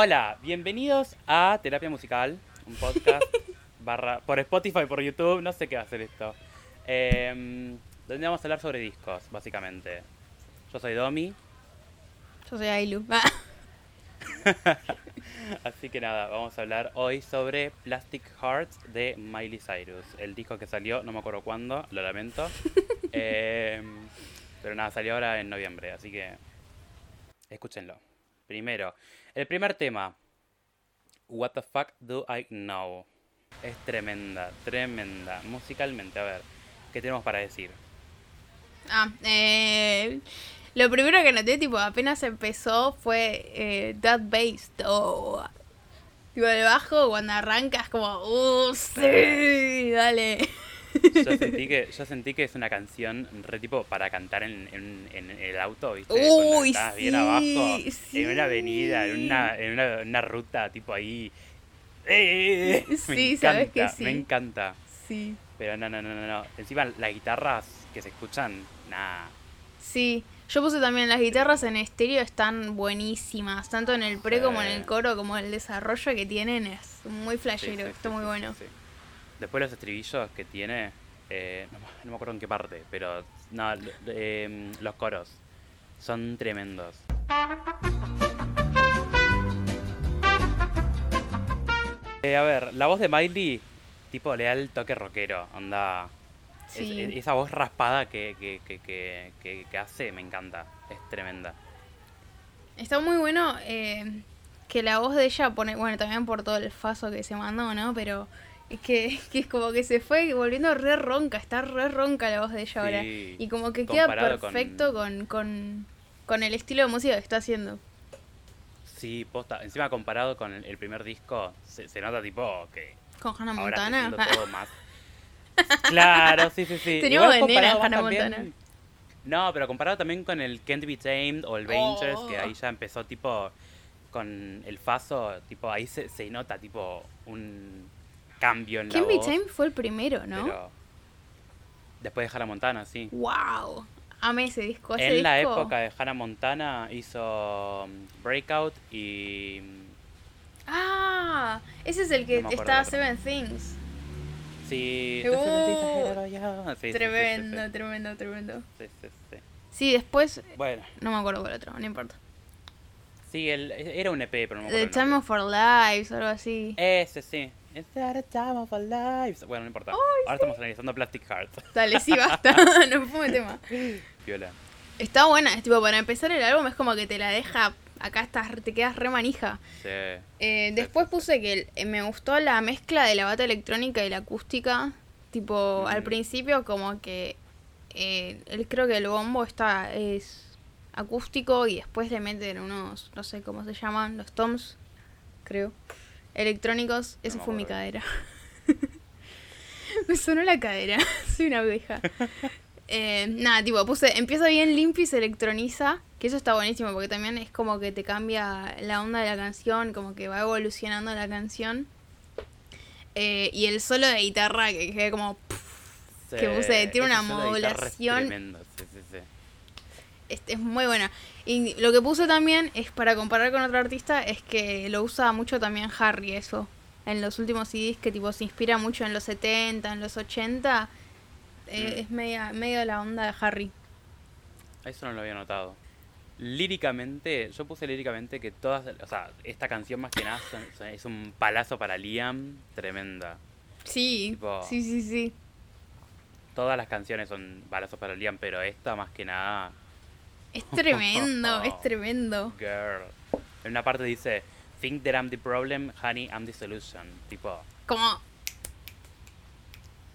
Hola, bienvenidos a Terapia Musical, un podcast barra, por Spotify, por YouTube, no sé qué va a hacer esto. Eh, donde vamos a hablar sobre discos, básicamente. Yo soy Domi, Yo soy Ailu. así que nada, vamos a hablar hoy sobre Plastic Hearts de Miley Cyrus. El disco que salió, no me acuerdo cuándo, lo lamento. Eh, pero nada, salió ahora en noviembre, así que escúchenlo. Primero, el primer tema, What the fuck do I know? Es tremenda, tremenda. Musicalmente, a ver, ¿qué tenemos para decir? ah, eh, lo primero que noté, tipo, apenas empezó fue eh, That Bass. Oh. Tipo, el bajo cuando arrancas como, ¡uh, sí! Dale. Yo sentí que, yo sentí que es una canción re tipo para cantar en, en- en el auto, ¿viste? Uy, Cuando estás bien sí, abajo, sí. en una avenida, en una, en una, una ruta, tipo ahí. ¡Eh! Me Sí, sabes que encanta, sí. Me encanta. Sí. Pero no, no, no, no, no. Encima las guitarras que se escuchan, nah. Sí. Yo puse también las guitarras en estéreo están buenísimas, tanto en el pre como en el Sí. coro, como el desarrollo que tienen es muy Sí, flashero, sí, está sí, muy sí, bueno. Después los estribillos que tiene, eh, no, me- no me acuerdo en qué parte, pero no, eh, los coros son tremendos. Eh, a ver, la voz de Miley, tipo, le da el toque rockero, onda. Sí. es- esa voz raspada que, que, que, hace, me encanta, es tremenda. Está muy bueno eh, que la voz de ella pone, bueno, también por todo el faso que se mandó, ¿no? Pero que, que es como que se fue volviendo re ronca, está re ronca la voz de ella ahora. Sí, Y como que queda con- perfecto con, con, con el estilo de música que está haciendo. Sí, posta. Encima comparado con el, el primer disco, se, se nota tipo que Con Hannah Montana. haciendo todo más. Claro, sí, sí, sí. Teníamos comparado Hannah también- Montana. No, pero comparado también con el Can't Be Tamed o el Rangers, que Oh. ahí ya empezó tipo con el Faso, tipo ahí se, se nota tipo un cambio en la B. voz. Time fue el primero, ¿no? pero después de Hannah Montana, sí. ¡Wow! Amé ese disco. Ese En la disco- época de Hannah Montana hizo um, Breakout y ¡Ah! Ese es el que No está. Seven Things. sí, Uh, Sí, sí, sí, sí, tremendo, tremendo, tremendo. Sí, sí, sí. Sí, después, Bueno, no me acuerdo cuál otro, no importa. sí, el, era un EP, pero no me acuerdo. The Time of Our Lives, algo así. Ese, sí. Is that a time of our lives? Bueno, no importa. Ahora estamos analizando Plastic Heart. Dale, sí, basta. no fume tema. Viola. Está buena, es tipo, para empezar el álbum es como que te la deja. Acá estás, te quedas re manija. Sí. Eh, después puse que el- eh, me gustó la mezcla de la bata electrónica y la acústica. Tipo, al principio como que eh, él creo que el bombo está es acústico y después le meten unos, no sé cómo se llaman, los toms, creo, electrónicos. Me fue mi cadera. me sonó la cadera, soy una abeja. Eh, nada, tipo, puse, empieza bien limpio y se electroniza, que eso está buenísimo porque también es como que te cambia la onda de la canción, como que va evolucionando la canción. Eh, y el solo de guitarra que queda como... sí. Que puse, tiene una guitarra es modulación. Tremendo, sí, sí, sí. Es, es muy buena. Y lo que puse también es para comparar con otro artista, es que lo usa mucho también Harry eso. En los últimos CDs que tipo se inspira mucho en los 70, en los 80. eh, Mm. Es media, medio la onda de Harry. Eso no lo había notado. Líricamente, yo puse líricamente que todas, o sea, esta canción más que nada es un palazo para Liam, tremenda. Sí, Tipo- sí, sí, sí. Todas las canciones son palazos para Liam, pero esta más que nada, Es tremendo, es tremendo. girl. En una parte dice, think that I'm the problem, honey, I'm the solution. Tipo, Como,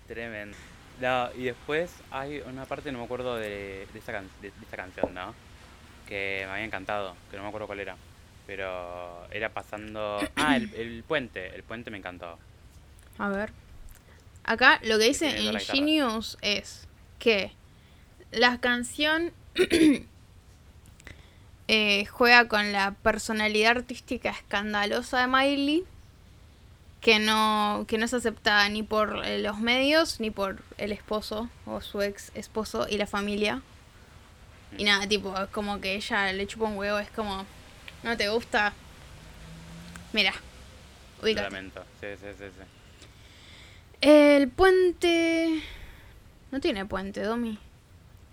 Tremendo. No, y después hay una parte, no me acuerdo de, de, esa, can- de, de esta canción, ¿no? Que me había encantado, que no me acuerdo cuál era. Pero era pasando... Ah, el, el puente, el puente me encantó. a ver. Acá lo que dice. Ingenious es que la canción eh, juega con la personalidad artística escandalosa de Miley, que no, que no es aceptada ni por eh, los medios ni por el esposo o su ex esposo y la familia. Y nada, tipo, es como que ella le chupa un huevo, es como, no te gusta, Mira, ubícate. lamento. Sí, sí, sí, sí. El puente... No tiene puente, Domi.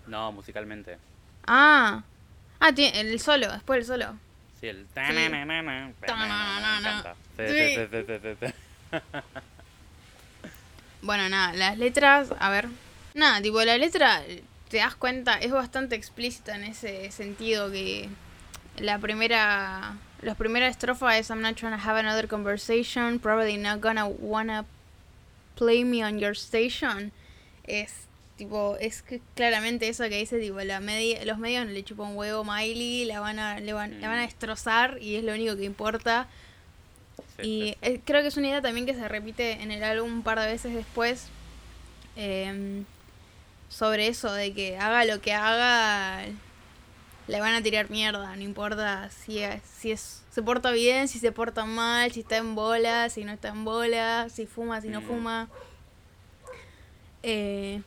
No, musicalmente. Ah. Ah, tiene el solo, después el solo. Sí, el... Tananana. Bueno, nada, las letras, a ver. Nada, tipo, la letra, te das cuenta, es bastante explícita en ese sentido que la primera. La primera estrofa es I'm not trying to have another conversation, probably not gonna wanna play me on your station. Es tipo, es que claramente eso que dice, tipo, la media, los medios le chupan un huevo Miley, la van a, le van, la van a Mm. destrozar y es lo único que importa. Sí, Y sí. eh, creo que es una idea también que se repite en el álbum un par de veces después. em, sobre eso, de que haga lo que haga, le van a tirar mierda. No importa si, es, si es, se porta bien, si se porta mal, si está en bola, si no está en bola, si fuma, si no Mm. fuma. Eh,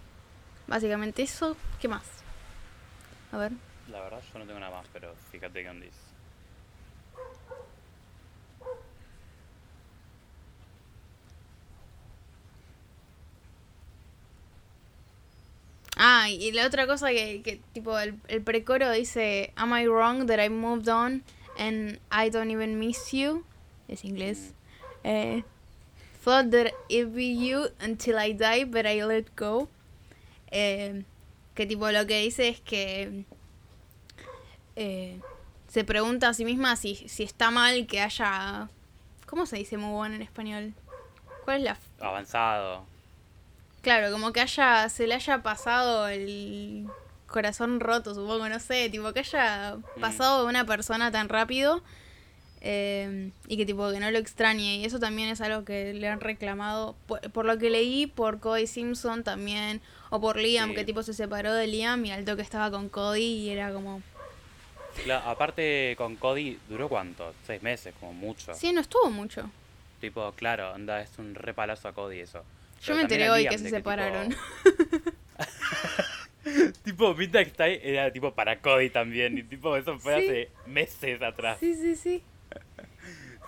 básicamente eso. ¿Qué más? A ver. La verdad yo no tengo nada más, pero fíjate que dice. Ah, y la otra cosa que, que tipo, el, el precoro dice, Am I wrong that I moved on and I don't even miss you? Es inglés. Eh, Thought that it'd be you until I die, but I let go. Eh, que tipo lo que dice es que eh, se pregunta a sí misma si, si está mal que haya... ¿Cómo se dice move on en español? ¿Cuál es la Avanzado. Claro, como que haya, se le haya pasado el corazón roto, supongo, no sé, tipo que haya Mm. pasado de una persona tan rápido eh, y que tipo que no lo extrañe. Y eso también es algo que le han reclamado, por, por lo que leí, por Cody Simpson también, o por Liam, Sí. que tipo se separó de Liam y al toque estaba con Cody y era como... Claro, aparte con Cody, ¿duró cuánto? Seis meses, como mucho. Sí, no estuvo mucho. Tipo, claro, anda, es un repalazo a Cody eso. Yo me enteré hoy que se separaron. Tipo, tipo Midnight Style era tipo para Cody también. Y tipo, eso fue Sí. hace meses atrás. Sí, sí, sí.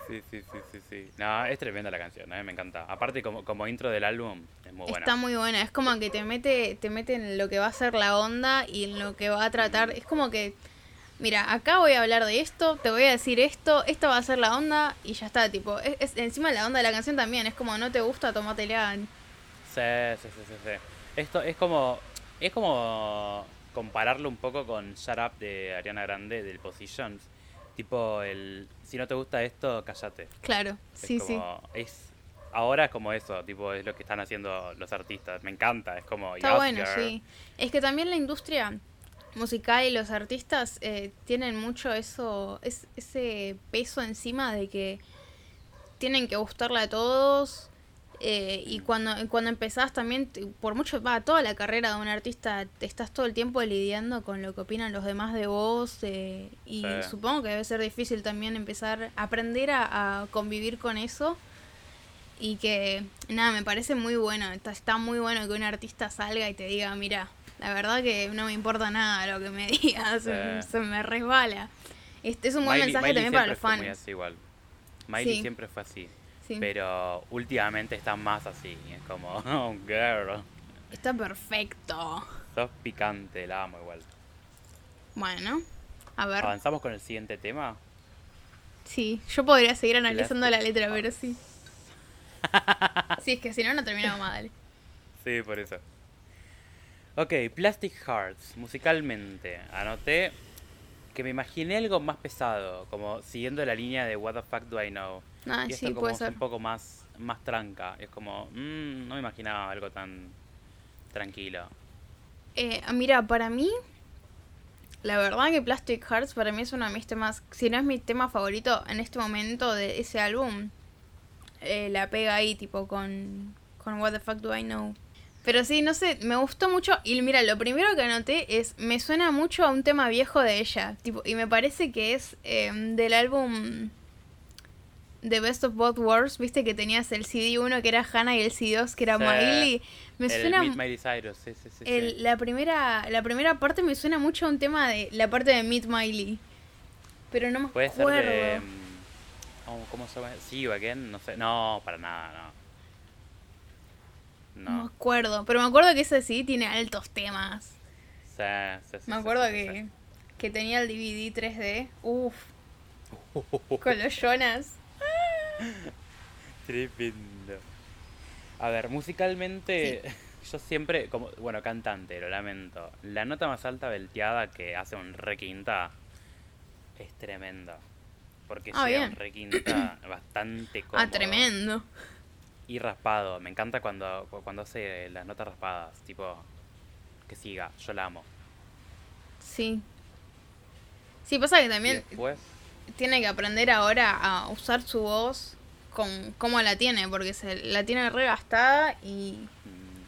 Sí, sí, sí, sí, sí. No, es tremenda la canción, ¿eh? me encanta. Aparte, como, como intro del álbum, es muy buena. Está muy buena, es como que te mete, te mete en lo que va a ser la onda y en lo que va a tratar. Es como que, mira, acá voy a hablar de esto, te voy a decir esto, esto va a ser la onda y ya está, tipo, es, es- encima la onda de la canción también, es como no te gusta, tomátela. Sí, sí, sí, sí, sí. Esto es como. Es como compararlo un poco con Shut Up de Ariana Grande del Positions. Tipo, el. Si no te gusta esto, cállate. Claro, Es sí, sí. como, Es. Ahora es como eso, tipo, es lo que están haciendo los artistas. Me encanta, es como. Está bueno, girl. sí. Es que también la industria musical y los artistas eh, tienen mucho eso, es, ese peso encima de que tienen que gustarle a todos. Eh, y cuando, cuando empezás también, por mucho, va, toda la carrera de un artista, te estás todo el tiempo lidiando con lo que opinan los demás de vos. eh, y Sí. supongo que debe ser difícil también empezar a aprender a, a convivir con eso. Y que, nada, me parece muy bueno. Está, está muy bueno que un artista salga y te diga, mira, la verdad que no me importa nada lo que me digas, se, Sí. se me resbala. Este es un buen Miley- mensaje Miley también para los fans. Miley siempre fue así. Sí. Pero últimamente está más así. Es como, oh, girl. Está perfecto. Sos picante, la amo igual. Bueno, a ver. ¿Avanzamos con el siguiente tema? Sí, yo podría seguir analizando la letra, pero sí. Sí, es que si no, no terminamos más, dale. Sí, por eso. Ok, Plastic Hearts, musicalmente. Anoté que me imaginé algo más pesado, como siguiendo la línea de What the fuck do I know. Ah, y esto sí, como puede es ser. un poco más, más tranca. Es como, mm, no me imaginaba algo tan tranquilo. Eh, mira, para mí, la verdad que Plastic Hearts para mí es uno de mis temas, si no es mi tema favorito en este momento de ese álbum, eh, la pega ahí tipo con, con What the Fuck Do I Know. Pero sí, no sé, me gustó mucho y mira, lo primero que anoté es, me suena mucho a un tema viejo de ella, tipo, y me parece que es eh, del álbum The Best of Both Worlds, viste que tenías el CD1 que era Hannah y el CD2 que era Sí. Miley. Me el suena Meet Miley Cyrus, sí, sí, sí. sí. el- la primera la primera parte me suena mucho a un tema de la parte de Meet Miley. Pero no me Puede ser acuerdo. de... mm, Oh No, ¿cómo se llama? You Again, no sé. No, para nada, no. No me acuerdo, pero me acuerdo que ese sí tiene altos temas. Sí, sí, sí. Me acuerdo que, que tenía el DVD 3D. Uf. Con los Jonas. Tremendo. A ver, musicalmente, yo siempre, como, bueno, cantante, lo lamento. La nota más alta belteada que hace un requinta es tremenda. Porque ah, llega un requinta bastante cómodo. Ah, tremendo. Y raspado. Me encanta cuando, cuando hace las notas raspadas. Tipo, que siga. Yo la amo. Sí. Sí, pasa que también tiene que aprender ahora a usar su voz con cómo la tiene, porque se la tiene regastada y,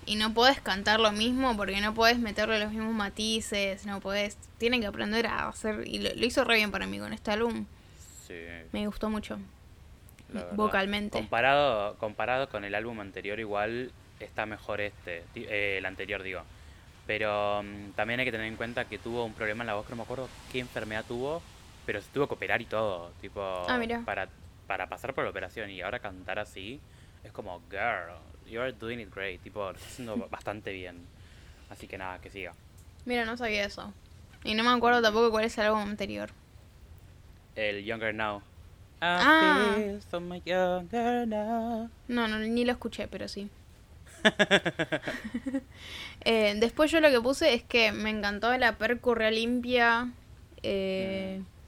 y no puedes cantar lo mismo porque no puedes meterle los mismos matices, no puedes, tiene que aprender a hacer, y lo, hizo re bien para mí con este álbum. Sí. Me gustó mucho. Vocalmente. Comparado, comparado con el álbum anterior, igual está mejor este, eh, el anterior digo. Pero mm, también hay que tener en cuenta que tuvo un problema en la voz, que no me acuerdo qué enfermedad tuvo, pero se tuvo que operar y todo, tipo, ah, para para pasar por la operación y ahora cantar así, es como, girl, you're doing it great, tipo, lo estás haciendo bastante bien. Así que nada, que siga. Mira, no sabía eso. Y no me acuerdo tampoco cuál es el álbum anterior. El Younger Now. ah. No, no, ni lo escuché, pero sí. eh, después yo lo que puse es que me encantó la percurria limpia. Eh, mm.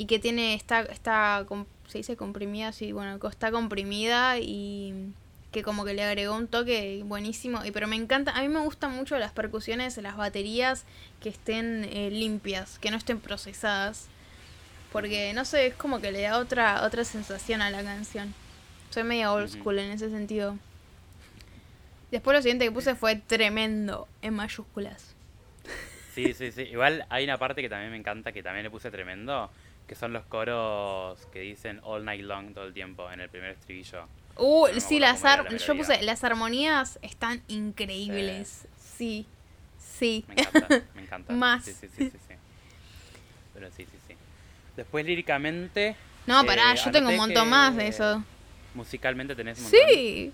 Y que tiene, está, está se dice comprimida, sí, bueno, está comprimida y que como que le agregó un toque buenísimo. Y pero me encanta, a mí me gustan mucho las percusiones, las baterías que estén eh, limpias, que no estén procesadas. Porque no sé, es como que le da otra otra sensación a la canción. Soy media old school en ese sentido. Después lo siguiente que puse fue tremendo en mayúsculas. Sí, sí, sí. Igual hay una parte que también me encanta, que también le puse tremendo, que son los coros que dicen all night long todo el tiempo en el primer estribillo. Uh, sí, las yo puse, las armonías están increíbles. Sí, sí. Me encanta, me encanta. Más. Sí, sí, sí, sí, Pero sí, sí, sí. Después líricamente... No, pará, eh, yo tengo un montón más de eso. Musicalmente tenés un montón. Sí.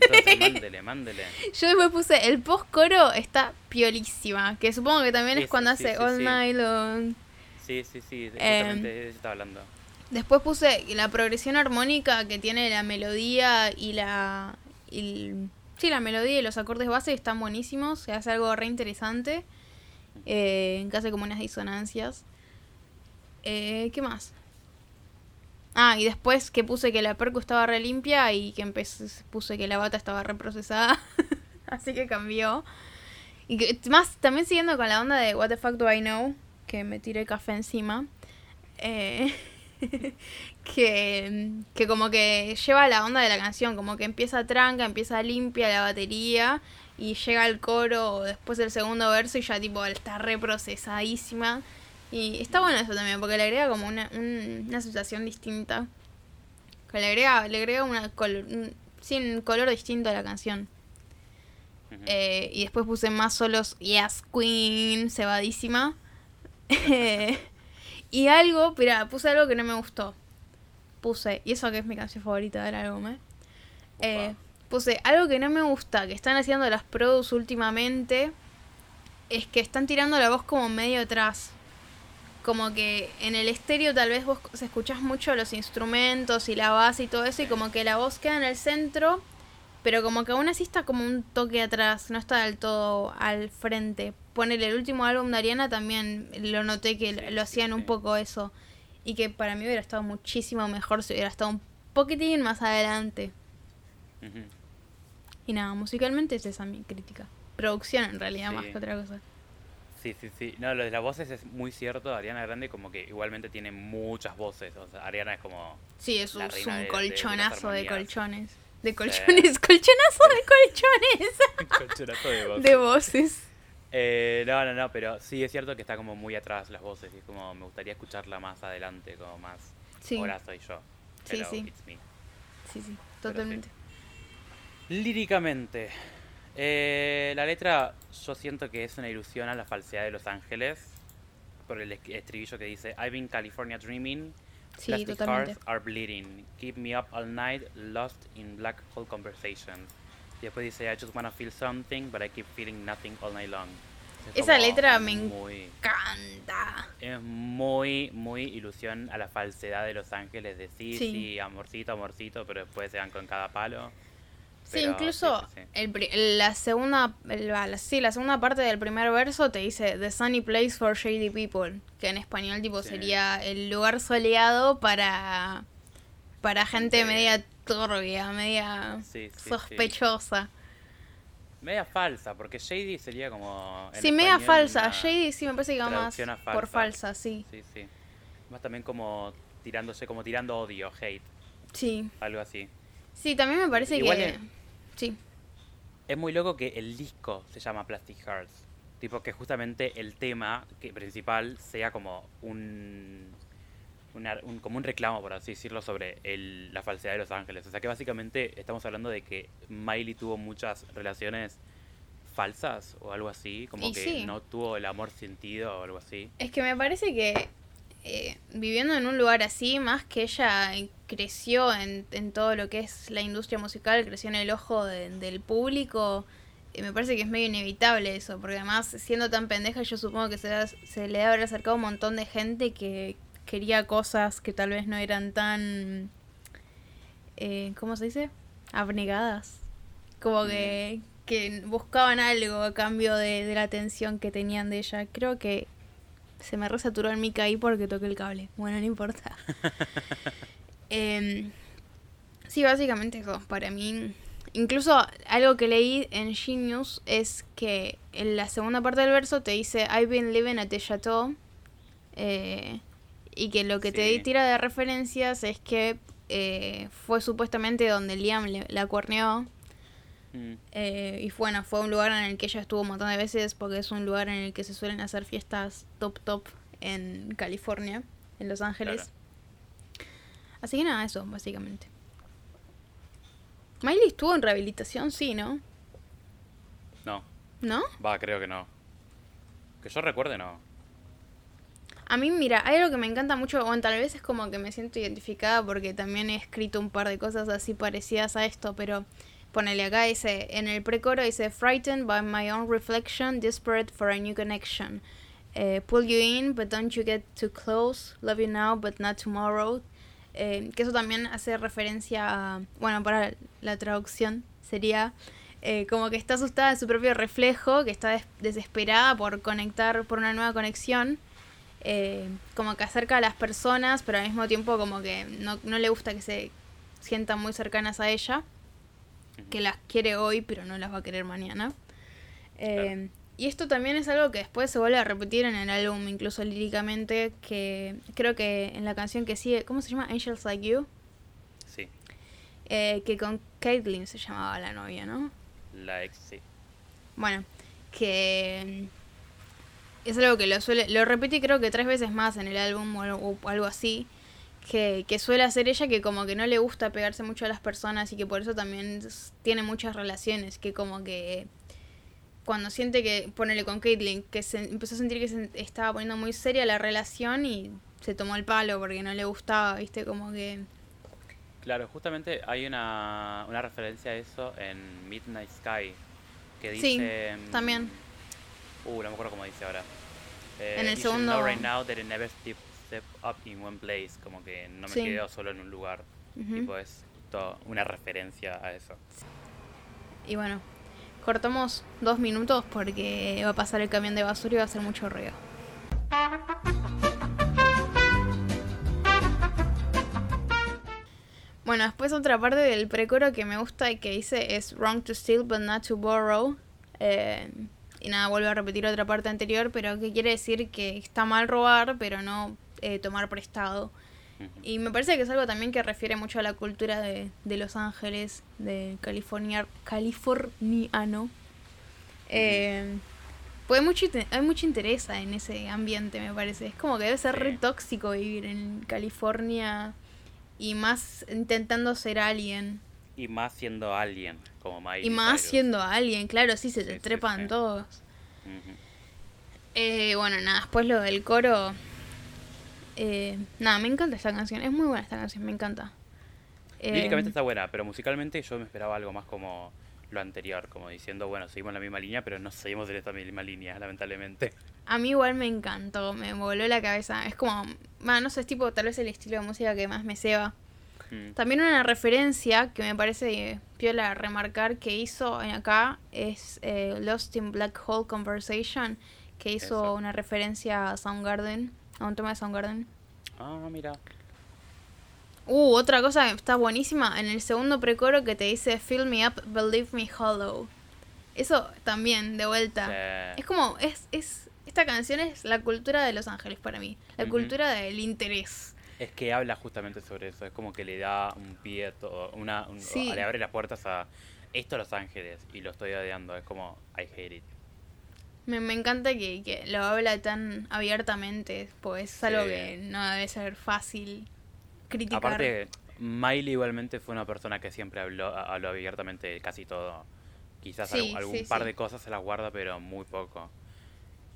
Entonces, mándele, mándele. Yo después puse el post coro está piolísima, que supongo que también es cuando hace All Night Long. Sí, sí, sí, exactamente de eso estaba hablando. Después puse la progresión armónica que tiene la melodía y la... sí, la melodía y los acordes base están buenísimos, se hace algo re interesante, eh, que hace como unas disonancias. Eh, ¿Qué más? Ah, y después que puse que la percu estaba re limpia y que puse que la bata estaba reprocesada. Así que cambió. Y que, más, también siguiendo con la onda de What the fuck do I know, que me tiré café encima. Eh, que, que como que lleva la onda de la canción, como que empieza tranca, empieza limpia la batería y llega el coro después del segundo verso y ya tipo está reprocesadísima. Y está bueno eso también, porque le agrega como una, una sensación distinta. Que le agrega, le agrega una color, un, color distinto a la canción. Eh, y después puse más solos Yes Queen, cebadísima. y algo, mira, puse algo que no me gustó. Puse, y eso que es mi canción favorita del álbum, ¿eh? eh puse algo que no me gusta, que están haciendo las produs últimamente, es que están tirando la voz como medio atrás. Como que en el estéreo tal vez vos escuchás mucho los instrumentos y la base y todo eso, y como que la voz queda en el centro, pero como que aún así está como un toque atrás, no está del todo al frente ponerle el último álbum de Ariana también lo noté que lo hacían un poco eso. Y que para mí hubiera estado muchísimo mejor si hubiera estado un poquitín más adelante. Y nada, musicalmente es esa mi crítica. Producción en realidad más que otra cosa. Sí, sí, sí. No, lo de las voces es muy cierto. Ariana Grande como que igualmente tiene muchas voces. O sea, Ariana es como... Sí, es un, colchonazo de, colchones. De colchones, colchonazo de colchones. colchonazo de voces. De voces. Eh, no, no, no, pero sí es cierto que está como muy atrás las voces y es como me gustaría escucharla más adelante, como más. Sí. Ahora soy yo. sí, sí. Sí, sí, totalmente. Líricamente, eh, la letra yo siento que es una ilusión a la falsedad de Los Ángeles por el estribillo que dice I've been California dreaming Sí, Plastic totalmente. hearts are bleeding. Keep me up all night, lost in black hole conversations. Y después dice, I just wanna feel something, but I keep feeling nothing all night long. Es Esa como letra me muy, Canta. Es muy, muy ilusión a la falsedad de Los Ángeles de sí, Sí. sí, amorcito, amorcito, pero después se dan con cada palo. Sí, incluso sí, sí, sí. El pri- la segunda la, sí, la segunda parte del primer verso te dice The sunny place for shady people, que en español tipo sería el lugar soleado para para Gente- media turbia, media Sí, sí, sí. sospechosa. Media falsa, porque Shady sería como. Sí, media falsa. Shady sí me parece que va más por falsa. falsa, sí. Sí, sí. Más también como tirándose, como tirando odio, hate, Sí. algo así. Sí, también me parece Igual que es- sí. Es muy loco que el disco se llama Plastic Hearts. Tipo que justamente el tema que principal sea como un, una- un- como un reclamo, por así decirlo, sobre el- la falsedad de Los Ángeles. O sea que básicamente estamos hablando de que Miley tuvo muchas relaciones falsas o algo así, como Y que sí. no tuvo el amor sentido o algo así. Es que me parece que eh, viviendo en un lugar así, más que ella creció en, en todo lo que es la industria musical, creció en el ojo de- del público, eh, me parece que es medio inevitable eso, porque además siendo tan pendeja yo supongo que se, se le haber acercado un montón de gente que quería cosas que tal vez no eran tan... Eh, ¿Cómo se dice? Abnegadas. Como que, que buscaban algo a cambio de, de la atención que tenían de ella. Creo que se me resaturó el mic ahí porque toqué el cable. Bueno, no importa. Em, sí, básicamente eso. Para mí, incluso algo que leí en Genius es que en la segunda parte del verso te dice I've been living at the chateau. eh, y que lo que te Sí. tira de referencias es que eh, fue supuestamente donde Liam le- la cuerneó. Mm, Eh, y bueno, fue un lugar en el que ella estuvo un montón de veces porque es un lugar en el que se suelen hacer fiestas top top en California, en Los Ángeles. Claro. Así que nada, eso, básicamente. Miley estuvo en rehabilitación, sí, ¿no? no, ¿No? va, creo que no. Que yo recuerde, no. A mí, mira, hay algo que me encanta mucho, bueno, tal vez es como que me siento identificada porque también he escrito un par de cosas así parecidas a esto, pero ponele acá, dice, en el precoro dice, Frightened by my own reflection, desperate for a new connection. Eh, pull you in, but don't you get too close. Love you now, but not tomorrow. Eh, que eso también hace referencia a, bueno, para la traducción sería eh, como que está asustada de su propio reflejo, que está des- desesperada por conectar, por una nueva conexión eh, como que acerca a las personas, pero al mismo tiempo como que no, no le gusta que se sientan muy cercanas a ella, que las quiere hoy, pero no las va a querer mañana. Eh, Y esto también es algo que después se vuelve a repetir en el álbum, incluso líricamente, que creo que en la canción que sigue, ¿cómo se llama? Angels Like You, Sí, eh, que con Caitlyn se llamaba la novia, ¿no? la ex, sí. Bueno, que es algo que lo suele, lo repetí creo que tres veces más en el álbum o, algo- o algo así, que, que suele hacer ella que como que no le gusta pegarse mucho a las personas y que por eso también tiene muchas relaciones, que como que cuando siente que, ponele con Caitlyn, que se empezó a sentir que se estaba poniendo muy seria la relación y se tomó el palo porque no le gustaba, viste, como que... Claro, justamente hay una, una referencia a eso en Midnight Sky. Que Sí, dice. mm, también. Uh, no me acuerdo cómo dice ahora. Eh, En el "You should segundo- know right now that I never step, step up in one place. Como que no me Sí. quedo solo en un lugar. Tipo, es to- una referencia a eso. Y bueno, cortamos dos minutos porque va a pasar el camión de basura y va a hacer mucho ruido. Bueno, después otra parte del precoro que me gusta y que dice es wrong to steal but not to borrow. Eh, y nada, vuelvo a repetir otra parte anterior, pero que quiere decir que está mal robar, pero no eh, tomar prestado. Y me parece que es algo también que refiere mucho a la cultura de, de Los Ángeles, de California, californiano. Eh, pues hay mucho, hay mucho interés en ese ambiente, me parece. Es como que debe ser re tóxico vivir en California y más intentando ser alguien. Y más siendo alguien, como Miley Y más Cyrus. siendo alguien, claro, sí, se te sí, trepan sí. todos. Eh, bueno, nada, después lo del coro. Eh, nada, me encanta esta canción. Es muy buena esta canción, me encanta. Líricamente Eh, está buena, pero musicalmente yo me esperaba algo más como lo anterior, como diciendo, bueno, seguimos la misma línea, pero no seguimos en esta misma línea, lamentablemente. A mí igual me encantó, me voló la cabeza. Es como, bueno, no sé, es tipo tal vez el estilo de música que más me ceba. Mm. También una referencia que me parece piola remarcar que hizo en acá es eh, Lost in Black Hole Conversation, que hizo Eso. una referencia a Soundgarden, a un tema de Soundgarden. Ah, mira. Uh, otra cosa que está buenísima, en el segundo precoro que te dice Fill me up, believe me hollow. Eso también, de vuelta. Sí. Es como, es, es, esta canción es la cultura de Los Ángeles para mí, la cultura del interés. Es que habla justamente sobre eso, es como que le da un pie, a todo, una, un- Sí. le abre las puertas a esto a Los Ángeles y lo estoy odiando, es como I hate it. Me, me encanta que, que lo habla tan abiertamente, pues es algo Sí. que no debe ser fácil criticar. Aparte, Miley igualmente fue una persona que siempre habló, habló abiertamente de casi todo. Quizás Sí, algún, par de cosas se las guarda, pero muy poco.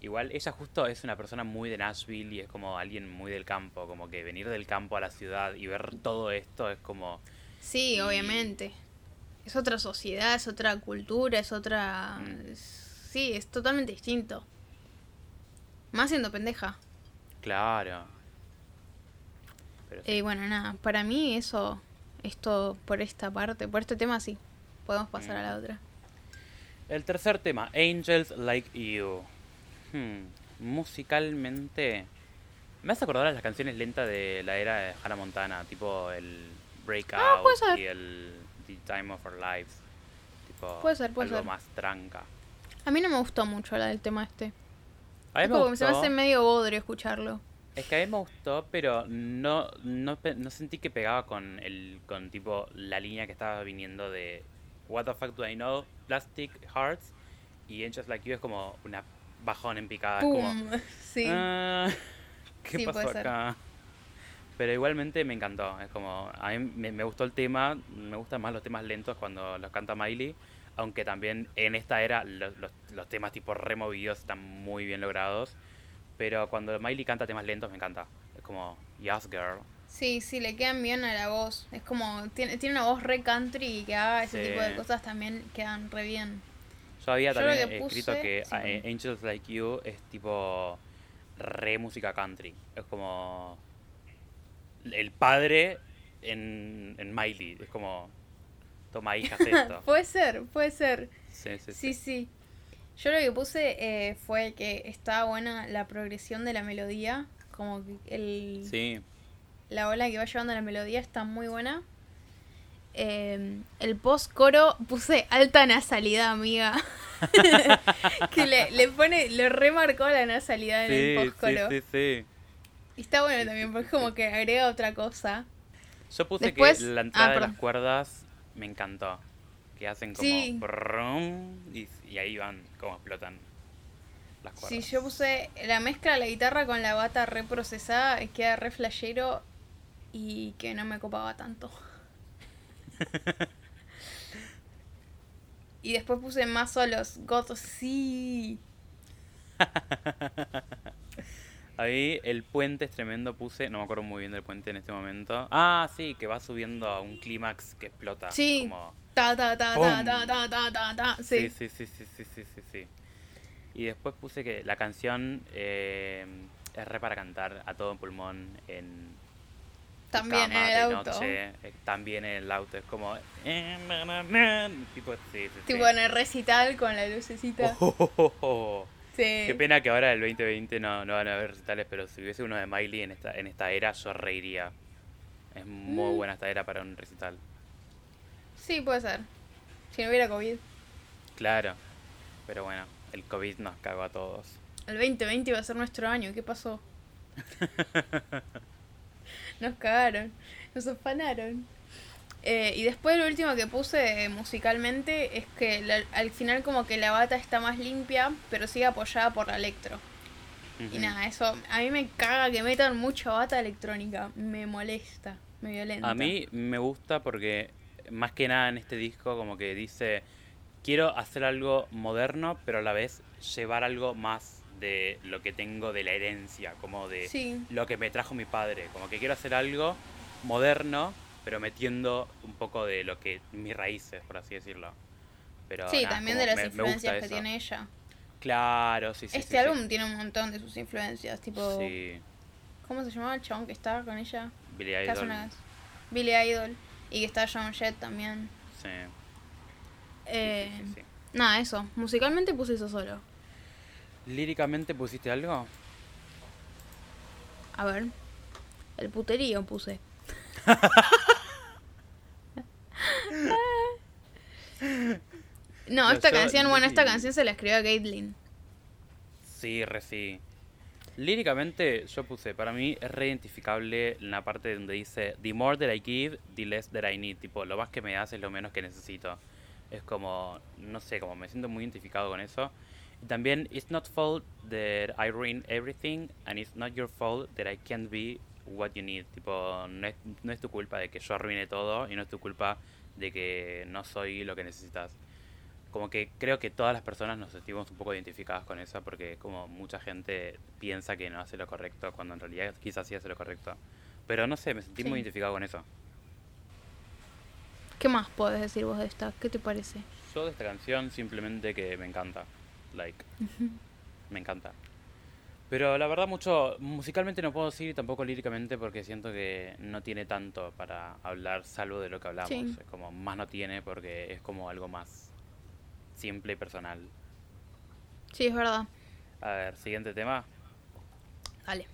Igual ella justo es una persona muy de Nashville y es como alguien muy del campo, como que venir del campo a la ciudad y ver todo esto es como... Sí, Y- obviamente. Es otra sociedad, es otra cultura, es otra... Mm. Sí, es totalmente distinto. Más siendo pendeja. Claro. Pero sí. Eh, bueno, nada, para mí eso es todo por esta parte, por este tema sí. Podemos pasar a la Mm. otra. El tercer tema, Angels Like You. Hmm, Musicalmente, me hace acordar a las canciones lentas de la era de Hannah Montana, tipo el Breakout Ah, puede ser. y el The Time of Our Lives. Tipo, Puede ser, puede algo ser. más tranca. A mí no me gustó mucho la del tema este. A mí Es me como que se me gustó, hace medio bodrio escucharlo. es que a mí me gustó, pero no, no, no sentí que pegaba con el con tipo la línea que estaba viniendo de What the fuck do I know, Plastic Hearts y Angels Like You es como una bajón en picada, es como ¡Pum! Sí. Ah, ¿Qué Sí, pasó ser. acá? Pero igualmente me encantó. Es como, a mí me, me gustó el tema. Me gustan más los temas lentos cuando los canta Miley. Aunque también en esta era los, los- los temas tipo removidos están muy bien logrados. Pero cuando Miley canta temas lentos me encanta. Es como, Yes Girl. Sí, sí, le quedan bien a la voz. Es como, tiene, tiene una voz re country y que haga ese Sí. tipo de cosas también quedan re bien. Yo había Yo también que escrito puse- que sí. eh, Angels Like You es tipo re música country. Es como el padre en, en Miley. Es como, toma hijas esto. puede ser, puede ser. Sí, sí, Sí, sí. sí. Yo lo que puse eh, fue que estaba buena la progresión de la melodía. Como que el, Sí, la ola que va llevando la melodía está muy buena. Eh, el post coro puse alta nasalidad, amiga. que le, le pone, le remarcó la nasalidad en el sí, sí, sí, sí. Y está bueno también, porque es como que agrega otra cosa. Yo puse Después- que la ah, entrada de las cuerdas me encantó. Que hacen como Sí. brum, y, y ahí van como explotan las cuerdas. Si yo puse la mezcla de la guitarra con la bata reprocesada, queda re flashero y que no me copaba tanto. y después puse más solos. Goto, sí. Ahí el puente es tremendo, puse, no me acuerdo muy bien del puente en este momento. Ah, sí, que va subiendo a un clímax que explota. Sí. Como, Ta, ta, ta, ta, ¡Pum! ta, ta, ta, ta, ta. sí. Sí. sí, sí, sí, sí, sí, sí, sí. Y después puse que la canción eh, es re para cantar a todo pulmón en También en el de auto. noche, eh, también en el auto, es como... eh, tipo, sí, sí, sí. Tipo en el recital con la lucecita. Oh, oh, oh. Sí. Qué pena que ahora el 2020 no, no van a haber recitales, pero si hubiese uno de Miley en esta, en esta era, yo reiría. Es muy Mm. buena esta era para un recital. Sí, puede ser. Si no hubiera COVID. Claro. Pero bueno, el COVID nos cagó a todos. El 2020 iba a ser nuestro año. ¿Qué pasó? Nos cagaron. Nos afanaron. Eh, y después lo último que puse eh, musicalmente es que la- al final como que la bata está más limpia, pero sigue apoyada por la electro. Y nada, eso a mí me caga que metan mucha bata electrónica. Me molesta, me violenta. A mí me gusta porque más que nada en este disco como que dice quiero hacer algo moderno pero a la vez llevar algo más de lo que tengo de la herencia, como de Sí. lo que me trajo mi padre. Como que quiero hacer algo moderno, pero metiendo un poco de lo que mis raíces, por así decirlo. Pero Sí, nada, también de las me- me gusta influencias que eso. tiene ella. Claro, sí, sí. este sí, sí. álbum tiene un montón de sus influencias, tipo... Sí, ¿Cómo se llamaba el chabón que estaba con ella? Billy Idol. una- Billy Idol. Y que está John Jett también. Sí, sí, Eh, sí, sí, sí. Nada, eso. Musicalmente puse eso solo. ¿Líricamente pusiste algo? A ver. El puterío puse. no, esta yo canción, bueno, esta canción se la escribió a Caitlyn. Sí, re sí. Líricamente yo puse, para mí es reidentificable la parte donde dice The more that I give, the less that I need. Tipo, lo más que me das es lo menos que necesito. Es como, no sé, como me siento muy identificado con eso. Y también, it's not fault that I ruin everything and it's not your fault that I can't be what you need. Tipo, no es, no es tu culpa de que yo arruine todo y no es tu culpa de que no soy lo que necesitas como que creo que todas las personas nos sentimos un poco identificadas con eso porque como mucha gente piensa que no hace lo correcto cuando en realidad quizás sí hace lo correcto. Pero no sé, me sentí Sí. muy identificado con eso. ¿Qué más podés decir vos de esta? ¿Qué te parece? Yo de esta canción simplemente que me encanta. Like, me encanta. Pero la verdad mucho, musicalmente no puedo decir y tampoco líricamente porque siento que no tiene tanto para hablar salvo de lo que hablamos. Sí. Es como más no tiene porque es como algo más simple y personal. Sí, es verdad. A ver, siguiente tema. Dale.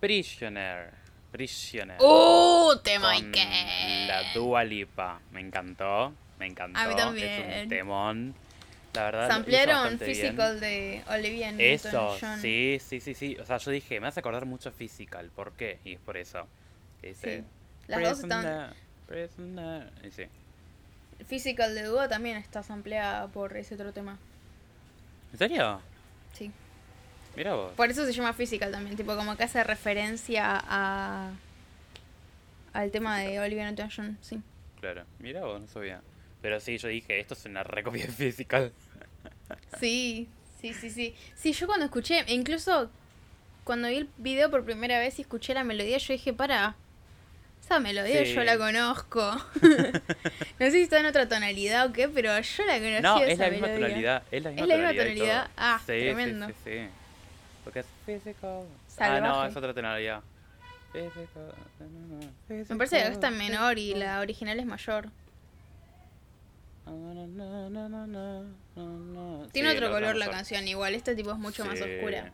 Prisoner. Prisoner. ¡Uh! Tema que. La Dua Lipa. Me encantó. Me encantó. A mí Es también. un temón. La verdad. Samplearon bastante bien. Physical de Olivia Eso, Newton-John. sí, sí, sí, sí. O sea, yo dije, me hace acordar mucho Physical. ¿Por qué? Y es por eso. Que dice, Sí. Las dos están. Y sí. Physical de Dua también está sampleada por ese otro tema. ¿En serio? Sí. Mira vos. Por eso se llama Physical también, tipo como que hace referencia a al tema de Olivia Newton-John, sí. Claro. Mira vos, no sabía. Pero sí, yo dije, esto es una recopia Physical. Sí, sí, sí, sí. Sí, yo cuando escuché, incluso cuando vi el video por primera vez y escuché la melodía, yo dije, para, esa melodía Sí. yo la conozco. no sé si está en otra tonalidad o qué, pero yo la conocí No, esa es la misma tonalidad. Es la misma ¿Es la misma tonalidad. Ah, Sí, tremendo. Sí, sí, sí. Porque es physical. Ah, no, es otra tonalidad. Physical, Me parece que en menor y la original es mayor. Tiene Sí, otro color la canción, igual este tipo es mucho más oscura.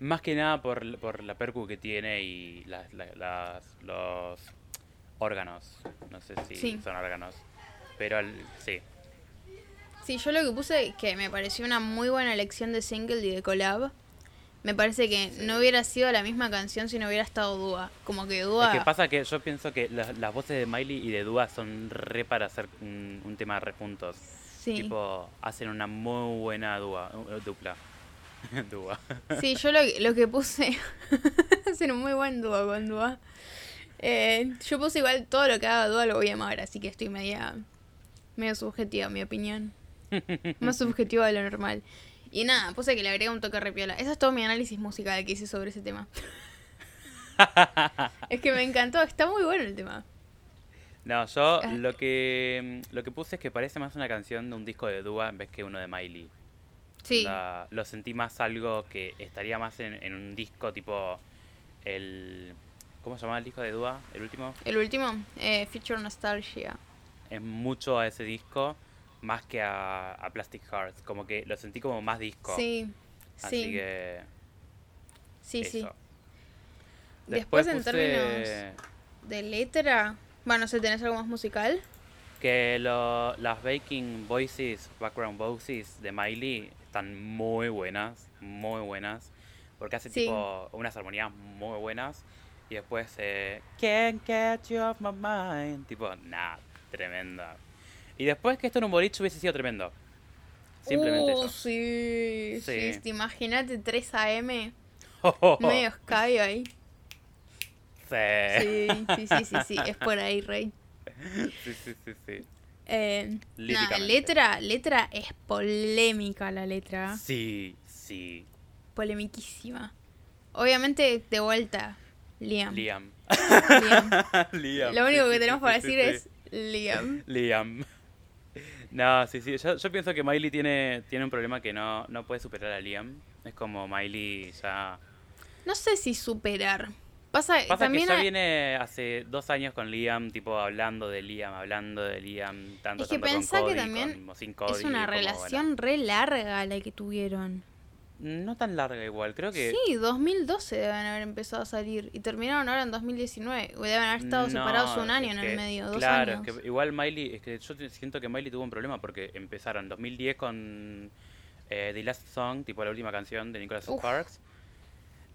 Más que nada por, por la percu que tiene y las, la- las- los órganos. No sé si Sí. son órganos. Pero el- sí. Sí, yo lo que puse que me pareció una muy buena elección de single y de collab. Me parece que Sí. no hubiera sido la misma canción si no hubiera estado Dua. Como que Dua. Es que pasa que yo pienso que las, las voces de Miley y de Dua son re para hacer un, un tema re juntos. sí. Tipo, hacen una muy buena uh, dupla. dua. Sí, yo lo, lo que puse. Hacen un muy buen dúo con Dua. Eh, yo puse igual todo lo que haga Dua lo voy a amar, así que estoy media. medio subjetiva, mi opinión. Más subjetiva de lo normal. Y nada, puse que le agrega un toque repiola. Eso es todo mi análisis musical que hice sobre ese tema. es que me encantó, está muy bueno el tema. No, yo Ah. lo que lo que puse es que parece más una canción de un disco de Dua en vez que uno de Miley. Sí, La- lo sentí más algo que estaría más en, en un disco tipo el ¿cómo se llama el disco de Dua? El último. el último, eh, Feature Nostalgia. Es mucho a ese disco más que a, a Plastic Hearts, como que lo sentí como más disco. Sí, Así sí, que sí, sí. eso. Después, en puse términos de letra, bueno, no sé, ¿tenés algo más musical? que lo- las Baking Voices, Background Voices de Miley están muy buenas, muy buenas, porque hace Sí. tipo unas armonías muy buenas y después eh, Can't get you off my mind, tipo, nada, tremenda. Y después que esto en un boliche hubiese sido tremendo. Simplemente Uh, eso. sí, sí. Sí. Imagínate 3 AM, Oh, medio Sky ahí. sí. Sí, sí, sí, sí, sí, es por ahí, Rey. sí, sí, sí, sí. Eh, letra, letra es polémica la letra. Sí, sí. polemiquísima. Obviamente, de vuelta, Liam. Liam. Liam. Liam. Lo único que tenemos para decir es Liam. Liam. No, sí, sí. Yo, yo pienso que Miley tiene, tiene un problema que no, no puede superar a Liam. Es como Miley ya. No sé si superar. Pasa, Pasa también que ya hay- viene hace dos años con Liam, tipo hablando de Liam, hablando de Liam, tanto, Es que tanto pensá con que Cody, también con- sin Cody, es una como, relación re larga la que tuvieron. No tan larga igual, creo que. Sí, 2012 deben haber empezado a salir y terminaron ahora en 2019. O deben haber estado No, separados un año en que- el medio, dos claro, años. es que igual Miley, es que yo siento que Miley tuvo un problema porque empezaron en 2010 con eh, The Last Song, tipo la última canción de Nicholas Uf. Sparks.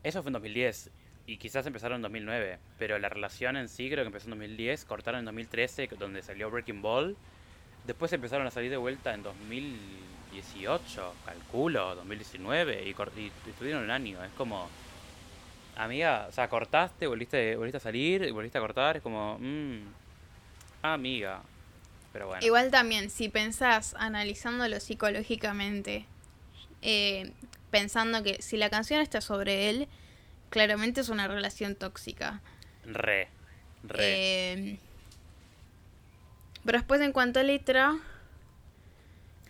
Eso fue en 2010 y quizás empezaron en 2009, pero la relación en sí creo que empezó en 2010, cortaron en 2013 donde salió Breaking Ball. Después empezaron a salir de vuelta en 2018, calculo, 2019 y, cor- y estuvieron un año, es como Amiga, o sea, cortaste, volviste, volviste a salir y volviste a cortar, es como, mmm, amiga. Pero bueno, Igual también, si pensás analizándolo psicológicamente, eh, pensando que si la canción está sobre él, claramente es una relación tóxica. re, re. Eh, pero después en cuanto a letra,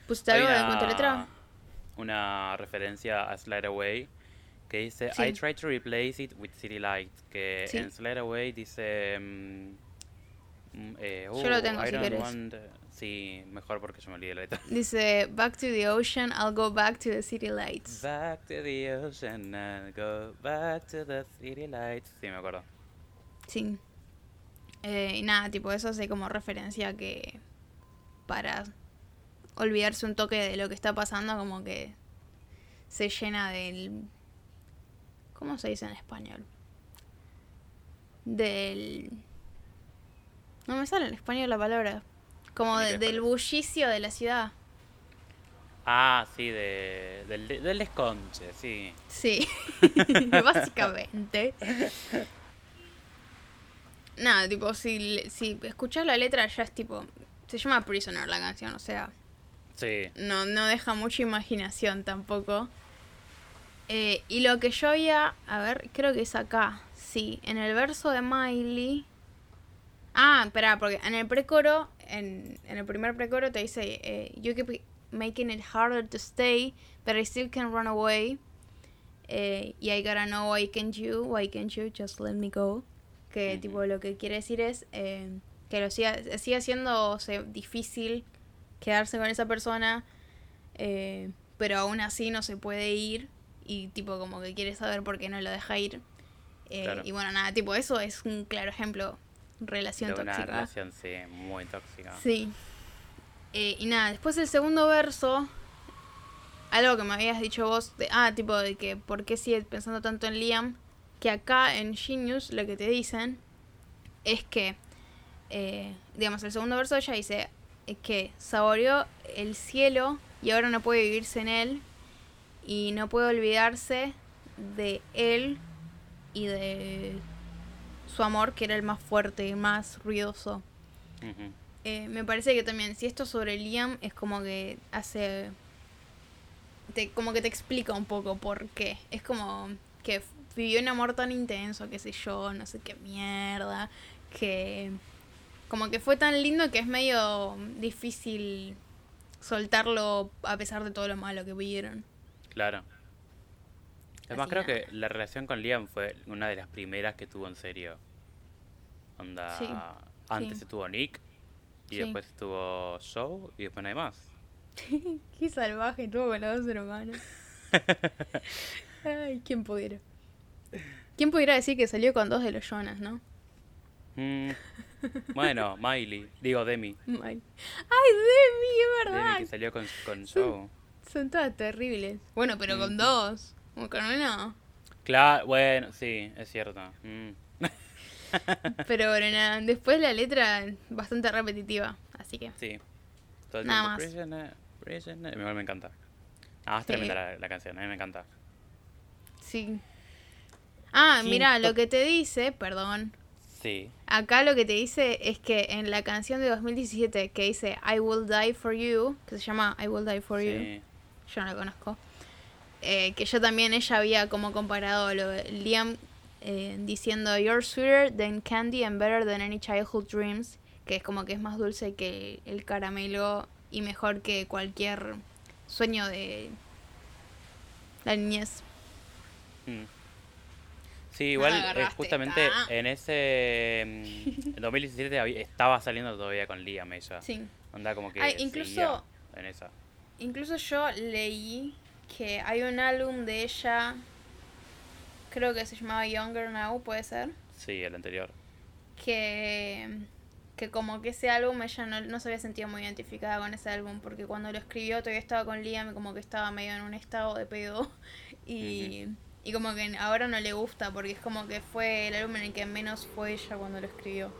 ¿pusiste algo cuanto a letra? Una referencia a Slide Away que dice, Sí. I try to replace it with City Lights, que Sí. en Slide Away dice... mm, eh, Yo lo "Oh, tengo, I si querés. want-" Sí, mejor porque yo me olvidé la letra. Dice, back to the ocean, I'll go back to the city lights. Back to the ocean and go back to the city lights. Sí, me acuerdo. Sí. Eh, y nada, tipo, eso hace como referencia que para olvidarse un toque de lo que está pasando, como que se llena del... ¿Cómo se dice en español? Del... No me sale en español la palabra. Como ¿De del bullicio de la ciudad. Ah, sí, de, del, del desconche, sí. Sí, básicamente. Nada, tipo, si, si escuchas la letra ya es tipo... Se llama Prisoner la canción, o sea, Sí. no, no deja mucha imaginación tampoco. Eh, y lo que yo había... A ver, creo que es acá. Sí, en el verso de Miley... Ah, espera, porque en el precoro, en, en el primer precoro te dice... eh, you keep making it harder to stay, but I still can run away. Eh, y I gotta know why can't you, why can't you, just let me go. Que tipo lo que quiere decir es eh, que lo siga, sigue siendo difícil quedarse con esa persona, eh, pero aún así no se puede ir y tipo como que quiere saber por qué no lo deja ir. Eh, Claro. Y bueno, nada, tipo eso es un claro ejemplo, relación De una tóxica. relación, sí, muy tóxica. Sí. Eh, y nada, después el segundo verso, algo que me habías dicho vos, de, ah, tipo de que por qué sigue pensando tanto en Liam, que acá en Genius lo que te dicen es que, eh, digamos, el segundo verso ella dice que saboreó el cielo y ahora no puede vivirse en él y no puede olvidarse de él y de su amor que era el más fuerte y más ruidoso. Eh, me parece que también, si esto sobre Liam es como que hace. Te, como que te explica un poco por qué. Es como que vivió un amor tan intenso, qué sé yo, no sé qué mierda. Que. Como que fue tan lindo que es medio difícil soltarlo a pesar de todo lo malo que vivieron. Claro. Además, Así creo nada. que la relación con Liam fue una de las primeras que tuvo en serio. Onda. Sí, Antes sí. estuvo Nick, y Sí. después estuvo Joe, y después no hay más. Qué salvaje tuvo con los dos hermanos. Ay, ¿quién pudiera? ¿Quién pudiera decir que salió con dos de los Jonas, no? Mm, Bueno, Miley, digo Demi. Ay, Ay, Demi, es Demi verdad. que salió con, con. Joe. Son todas terribles. Bueno, pero con dos. Con uno. Claro, bueno, sí, es cierto. Mm. Pero bueno, nada. Después la letra bastante repetitiva. Así que. Sí. Todo Nada tiempo, más. Prisoner, me encanta. Ah, es Sí. tremenda la, la canción, a mí me encanta. Sí. Ah, mira, lo que te dice, perdón. Sí. Acá lo que te dice es que en la canción de 2017 que dice I Will Die For You, que se llama I Will Die For You, yo no la conozco, Eh, que yo también, ella había como comparado lo de Liam eh, diciendo You're sweeter than candy and better than any childhood dreams. Que es como que es más dulce que el caramelo y mejor que cualquier sueño de la niñez. Mm. Sí, igual Ah, eh, agarraste, justamente ta. en ese mm, en 2017 había- estaba saliendo todavía con Liam ella. Sí. Onda como que Ay, incluso- en esa. Incluso yo leí que hay un álbum de ella, creo que se llamaba Younger Now, puede ser, Sí, el anterior. que, que como que ese álbum ella no, no se había sentido muy identificada con ese álbum, porque cuando lo escribió todavía estaba con Liam y como que estaba medio en un estado de pedo y, y como que ahora no le gusta porque es como que fue el álbum en el que menos fue ella cuando lo escribió.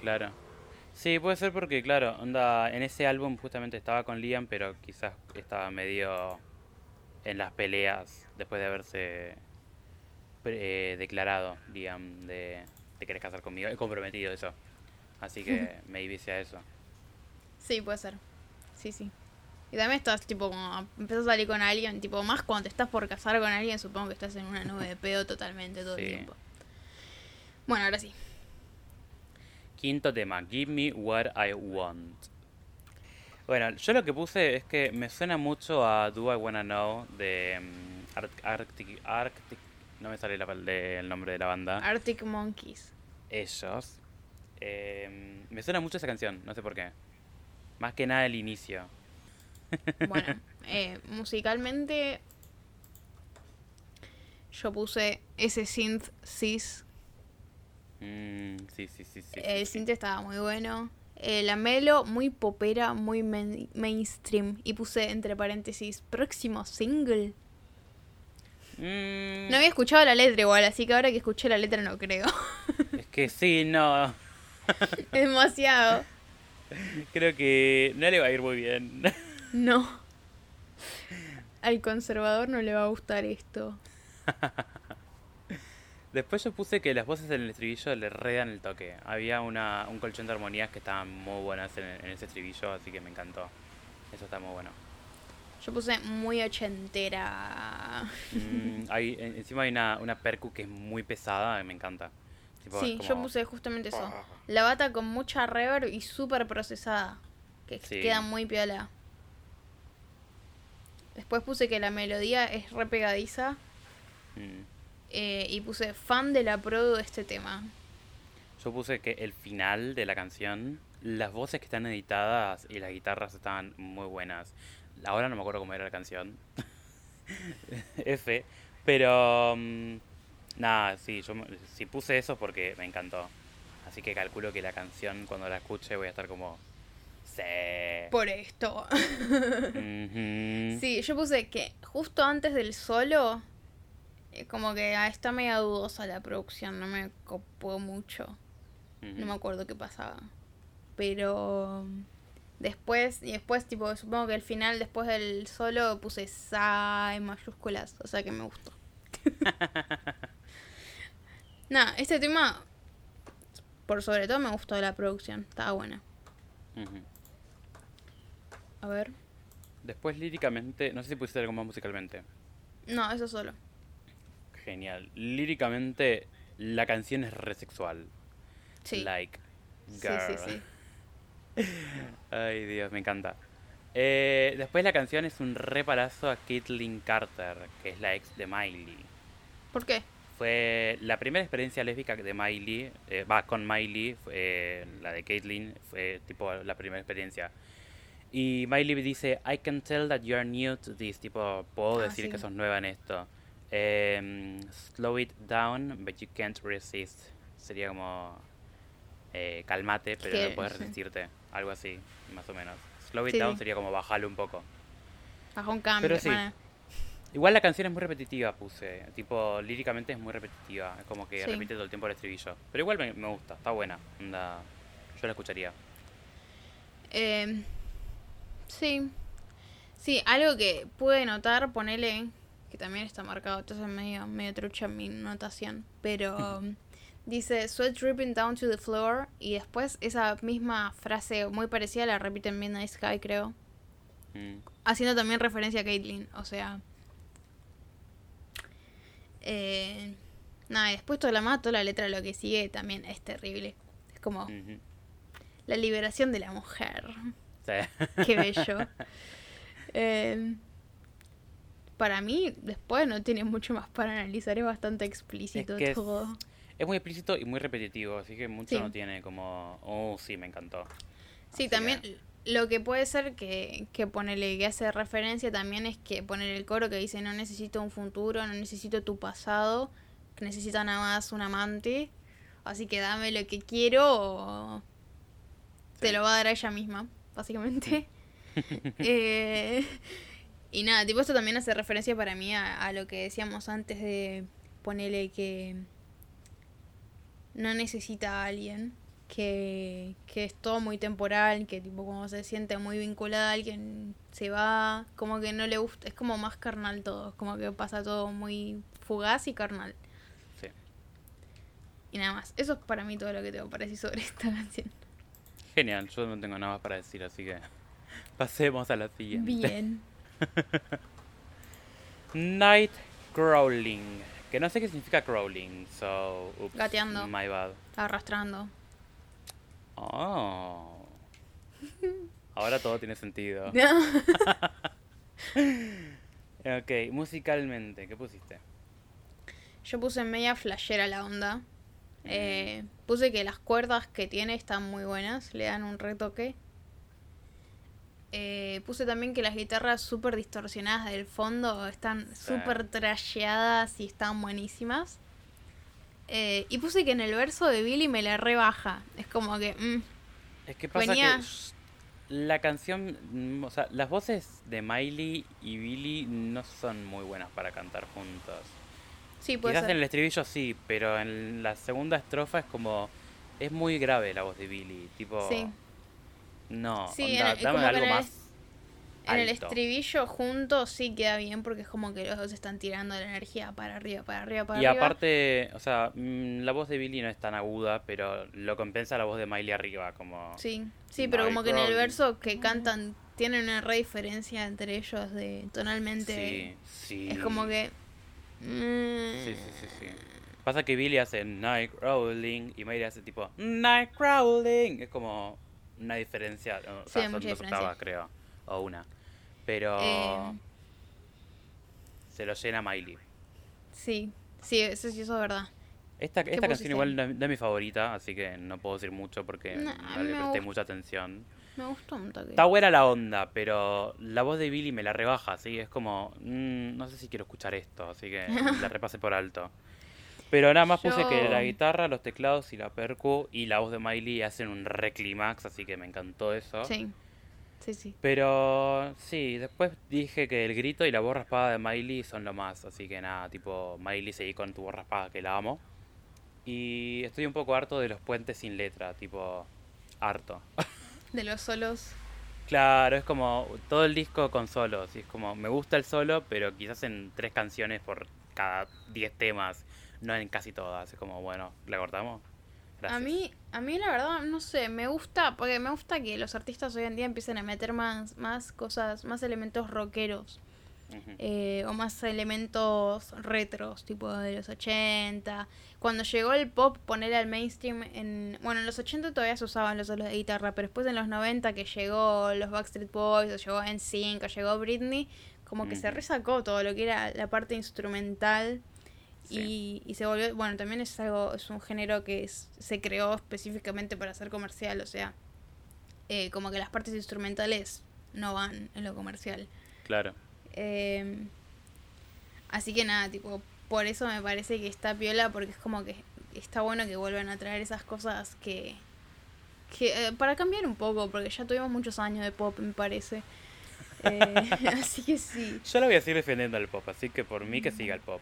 Claro. Sí, puede ser porque, claro, onda, en ese álbum justamente estaba con Liam, pero quizás estaba medio en las peleas después de haberse pre- eh, declarado Liam de te querés casar conmigo, he comprometido eso. Así que maybe sea eso. Sí, puede ser. Sí, sí. Y también estás, tipo, como empezás a salir con alguien, tipo, más cuando te estás por casar con alguien, supongo que estás en una nube de pedo totalmente todo Sí. el tiempo. Bueno, ahora sí. Quinto tema, Give Me What I Want. Bueno, yo lo que puse es que me suena mucho a Do I Wanna Know de mm, Ar- Arctic, Arctic, no me sale la pal- de- el nombre de la banda. Arctic Monkeys. Ellos. Eh, me suena mucho esa canción, no sé por qué. Más que nada el inicio. Bueno, eh, musicalmente yo puse ese synth cis. Mm, sí, sí, sí, El synth estaba muy bueno. Eh, la melo muy popera, muy main- mainstream. Y puse entre paréntesis, próximo single. Mm, No había escuchado la letra igual, así que ahora que escuché la letra no creo. Es que sí, no. Demasiado. Creo que no le va a ir muy bien. No. Al conservador no le va a gustar esto. Después yo puse que las voces en el estribillo le redan el toque. Había una, un colchón de armonías que estaban muy buenas en, en ese estribillo, así que me encantó. Eso está muy bueno. Yo puse muy ochentera. Mm, hay, en- encima hay una, una percu que es muy pesada, y me encanta. Tipo, Sí, yo puse justamente eso. Ah. La bata con mucha reverb y súper procesada. Que Sí. queda muy piola. Después puse que la melodía es re pegadiza. Mm. eh, y puse fan de la produ de este tema. Yo puse que el final de la canción, las voces que están editadas y las guitarras estaban muy buenas. Ahora no me acuerdo cómo era la canción. F. Pero... mm, nada, sí, yo sí puse eso porque me encantó. Así que calculo que la canción cuando la escuche voy a estar como... Sí. Por esto. Ujú. Sí, yo puse que justo antes del solo, eh, como que ah, está media dudosa la producción, no me copó mucho. No me acuerdo qué pasaba. Pero después, y después, tipo, supongo que al final, después del solo, puse sa en mayúsculas, o sea que me gustó. Nada, este tema, por sobre todo me gustó la producción, estaba buena. A ver, Después líricamente, no sé si pusiste algo más musicalmente. no, eso solo. Genial. Líricamente, la canción es resexual. Sí. Like, Sí, girl. sí, sí. Ay, Dios, me encanta. Eh, después la canción es un reparazo a Caitlyn Carter, que es la ex de Miley. ¿Por qué? Fue la primera experiencia lésbica de Miley, eh, va, con Miley, eh, la de Caitlyn, fue tipo la primera experiencia. Y Miley dice, I can tell that you are new to this, tipo, puedo Ah, decir sí. que sos nueva en esto. Em, slow it down, but you can't resist. Sería como, eh, calmate, pero no puedes resistirte. Algo así, más o menos. Slow it Sí, down sí. sería como bajarlo un poco. Bajó un cambio, Pero sí. bueno. Igual la canción es muy repetitiva, puse. Tipo, líricamente es muy repetitiva. Es como que repite todo el tiempo el estribillo. Pero igual me, me gusta, está buena. Onda, yo la escucharía. Eh, sí. Sí, algo que pude notar, ponele, que también está marcado, entonces medio, medio trucha mi notación, pero um, dice sweat dripping down to the floor y después esa misma frase muy parecida la repite en Midnight Sky, creo, Mm, haciendo también referencia a Caitlyn, o sea, Eh, nada, y después toda la toda la letra lo que sigue también es terrible. Es como la liberación de la mujer. Sí. Qué bello. Eh, para mí, después no tiene mucho más para analizar, es bastante explícito que es- todo. Es muy explícito y muy repetitivo, así que mucho Sí. no tiene como, oh, sí, me encantó. Sí, Así también que- lo que puede ser que, que ponele, que hace referencia también es que poner el coro que dice no necesito un futuro, no necesito tu pasado, que necesita nada más un amante, así que dame lo que quiero o te lo va a dar a ella misma, básicamente. Eh, y nada, tipo esto también hace referencia para mí a, a lo que decíamos antes de ponerle que no necesita a alguien, que, que es todo muy temporal, que tipo cuando se siente muy vinculada a alguien se va, como que no le gusta, es como más carnal todo, es como que pasa todo muy fugaz y carnal. Sí. Y nada más, eso es para mí todo lo que tengo para decir sobre esta canción. Genial, yo no tengo nada más para decir, así que pasemos a la siguiente. Bien. Night crawling. Que no sé qué significa crawling, so. Oops, Gateando. My bad. Arrastrando. Oh. Ahora todo tiene sentido. Ok, musicalmente, ¿qué pusiste? Yo puse media flashera la onda. Eh, puse que las cuerdas que tiene están muy buenas, le dan un retoque. Eh, puse también que las guitarras súper distorsionadas del fondo están Sí. súper trasheadas y están buenísimas. Eh, y puse que en el verso de Billy me la rebaja. Es como que... mm, Es que pasa Venía- que la canción, mm, o sea, las voces de Miley y Billy no son muy buenas para cantar juntos. Sí, puede Quizás ser. en el estribillo sí, pero en la segunda estrofa es como es muy grave la voz de Billy, tipo Sí. no, Sí, onda, en el- dame algo más En el estribillo juntos sí queda bien porque es como que los dos están tirando la energía para arriba, para arriba, para Y arriba. aparte, o sea, mm, la voz de Billy no es tan aguda, pero lo compensa la voz de Miley arriba, como Sí, sí, pero como que en el verso que cantan tienen una re diferencia entre ellos de tonalmente. sí, sí. Es como que... mm, Sí, sí, sí, sí. Pasa que Billy hace night crawling y Miley hace tipo night crawling. Es como una diferencia. O sea, son dos diferencia. octavas, creo. O una. Pero Eh. se lo llena Miley. Sí, sí, eso sí, eso es verdad. Esta, esta canción igual no, no es mi favorita, así que no puedo decir mucho porque No, le presté mucha atención. Me gustó un toque. Está buena la onda, pero la voz de Billy me la rebaja, así es como, mm, no sé si quiero escuchar esto, así que la repasé por alto. Pero nada más puse que la guitarra, los teclados y la percu y la voz de Miley hacen un re clímax, así que me encantó eso. Sí, sí, sí. Pero sí, después dije que el grito y la voz raspada de Miley son lo más, así que nada, tipo, Miley seguí con tu voz raspada que la amo. Y estoy un poco harto de los puentes sin letra, tipo, harto. De los solos. Claro, es como todo el disco con solos. Y es como, me gusta el solo, pero quizás en tres canciones por cada diez temas, no en casi todas. Es como, bueno, ¿la cortamos? Gracias. A mí, a mí la verdad, no sé, me gusta, porque me gusta que los artistas hoy en día empiecen a meter más, más cosas, más elementos rockeros. Eh, o más elementos retros, tipo de los 80. Cuando llegó el pop, poner al mainstream en... Bueno, en los 80 todavía se usaban los solos de guitarra, pero después en los 90 que llegó los Backstreet Boys, o llegó NSYNC, o llegó Britney, como que se resacó todo lo que era la parte instrumental Sí. y, y se volvió... Bueno, también es algo, es un género que es- se creó específicamente para ser comercial, o sea, eh, como que las partes instrumentales no van en lo comercial. Claro. Eh, así que nada, tipo, por eso me parece que está piola, porque es como que está bueno que vuelvan a traer esas cosas que... que eh, para cambiar un poco, porque ya tuvimos muchos años de pop, me parece. Eh, así que sí. Yo la voy a seguir defendiendo al pop, así que por mí que siga el pop.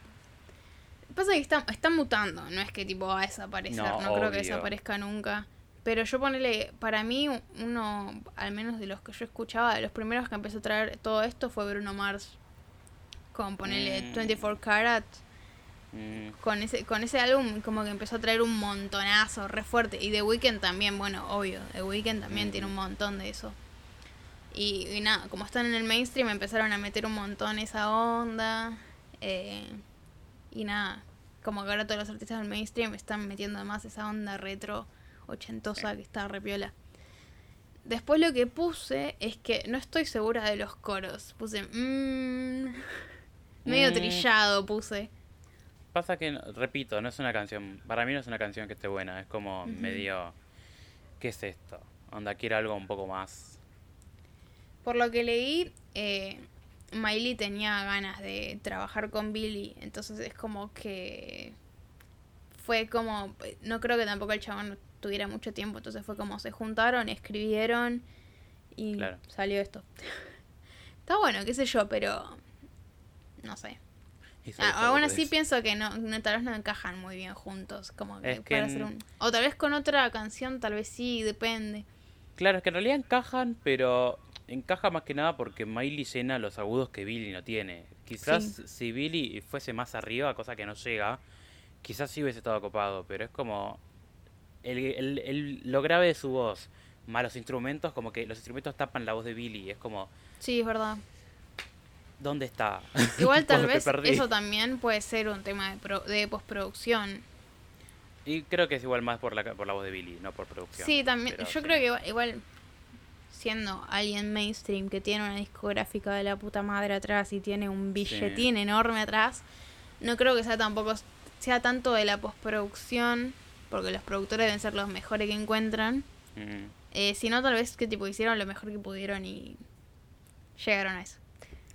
Pasa que está, está mutando, no es que tipo va a desaparecer, no, No, creo que desaparezca nunca. Pero yo ponele, para mí, uno, al menos de los que yo escuchaba, de los primeros que empezó a traer todo esto fue Bruno Mars. Con ponele Mm. 24 Karat. Mm, con ese con ese álbum como que empezó a traer un montonazo re fuerte y The Weeknd también bueno obvio The Weeknd también Ujú. tiene un montón de eso y, y nada como están en el mainstream empezaron a meter un montón esa onda eh, Y nada, como que ahora todos los artistas del mainstream están metiendo más esa onda retro ochentosa que está repiola. Después lo que puse es que no estoy segura de los coros. Puse mmm, medio Mm. trillado puse. Pasa que, repito, no es una canción, para mí no es una canción que esté buena, es como medio, ¿qué es esto? Onda, quiere algo un poco más... Por lo que leí, eh, Miley tenía ganas de trabajar con Billy, entonces es como que fue como, no creo que tampoco el chabón tuviera mucho tiempo, entonces fue como se juntaron, escribieron y Claro. salió esto. Está bueno, qué sé yo, pero no sé. Ah, aún así pienso que no, no- tal vez no encajan muy bien juntos, como que, Es que para en- hacer un... O tal vez con otra canción, tal vez sí, depende. Claro, es que en realidad encajan, pero encaja más que nada porque Miley llena los agudos que Billy no tiene. Quizás Sí. si Billy fuese más arriba, cosa que no llega, quizás sí hubiese estado copado, pero es como el, el- el- lo grave de su voz, más los instrumentos, como que los instrumentos tapan la voz de Billy, es como, Sí, es verdad. ¿dónde está? Igual tal vez eso también puede ser un tema de, pro- de postproducción. Y creo que es igual más por la, por la voz de Billy, no por producción. Sí, también. pero Yo sí. creo que igual, igual, siendo alguien mainstream que tiene una discográfica de la puta madre atrás y tiene un billetín enorme atrás, no creo que sea tampoco sea tanto de la postproducción, porque los productores deben ser los mejores que encuentran, Mm. eh, sino tal vez que tipo hicieron lo mejor que pudieron y llegaron a eso.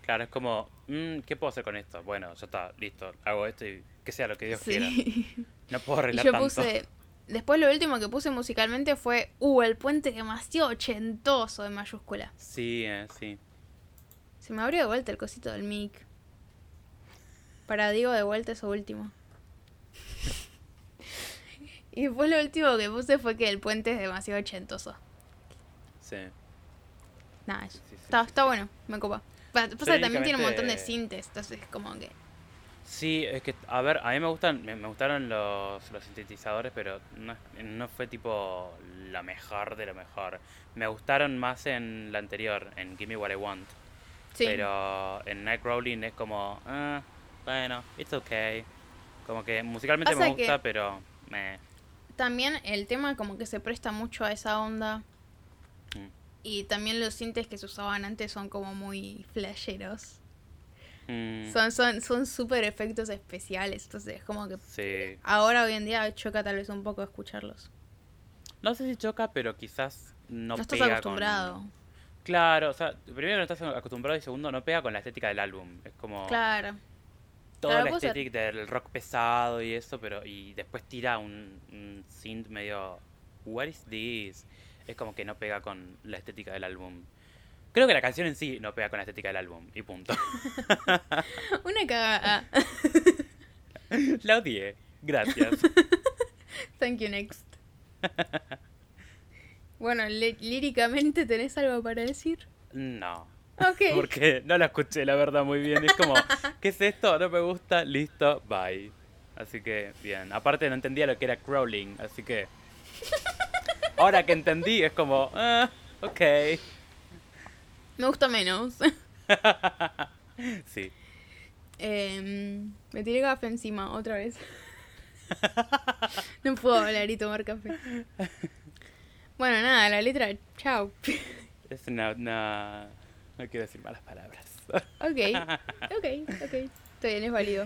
Claro, es como, mm, ¿qué puedo hacer con esto? Bueno, ya está, listo, hago esto y que sea lo que Dios quiera. No puedo Y arreglar yo tanto. puse. Después lo último que puse musicalmente fue. Uh, el puente demasiado ochentoso en mayúscula. Sí, eh, sí. Se me abrió de vuelta el cosito del mic. Para Diego de vuelta eso último. Y después lo último que puse fue que el puente es demasiado ochentoso. Sí. Nada, eso. Sí, sí, está, sí, está bueno, me copa. Pa- Pasa que también tiene un montón de sintes, entonces como que. Sí, es que, a ver, a mí me gustan, me, me gustaron los, los sintetizadores, pero no, no fue tipo la mejor de lo mejor. Me gustaron más en la anterior, en Give Me What I Want. Sí. Pero en Nightcrawling es como, ah, bueno, it's okay. Como que musicalmente Pasa me que- gusta, pero me... También el tema como que se presta mucho a esa onda. Mm. Y también los sintes que se usaban antes son como muy flasheros. Mm, Son son son súper efectos especiales. Entonces como que sí. ahora hoy en día choca tal vez un poco escucharlos. No sé si choca, pero quizás no, No, estás pega acostumbrado. con... Claro, o sea, primero no estás acostumbrado y segundo no pega con la estética del álbum. Es como Claro. Toda claro, la ser. estética del rock pesado y eso, pero y después tira un, un synth medio What is this? Es como que no pega con la estética del álbum. Creo que la canción en sí no pega con la estética del álbum y punto. Una cagada. la odié. Gracias. Thank you, next. Bueno, lí- líricamente tenés algo para decir. No. Porque no la escuché, la verdad, muy bien. Es como, ¿qué es esto? No me gusta, listo, bye. Así que, bien. Aparte no entendía lo que era crawling, así que... Ahora que entendí, es como, ah, ok. Me gusta menos. Sí. Em, me tiré café encima otra vez. no puedo hablar y tomar café. Bueno, nada, la letra, chao. Es una, una- No quiero decir malas palabras. ok, ok, ok. Bien, es válido.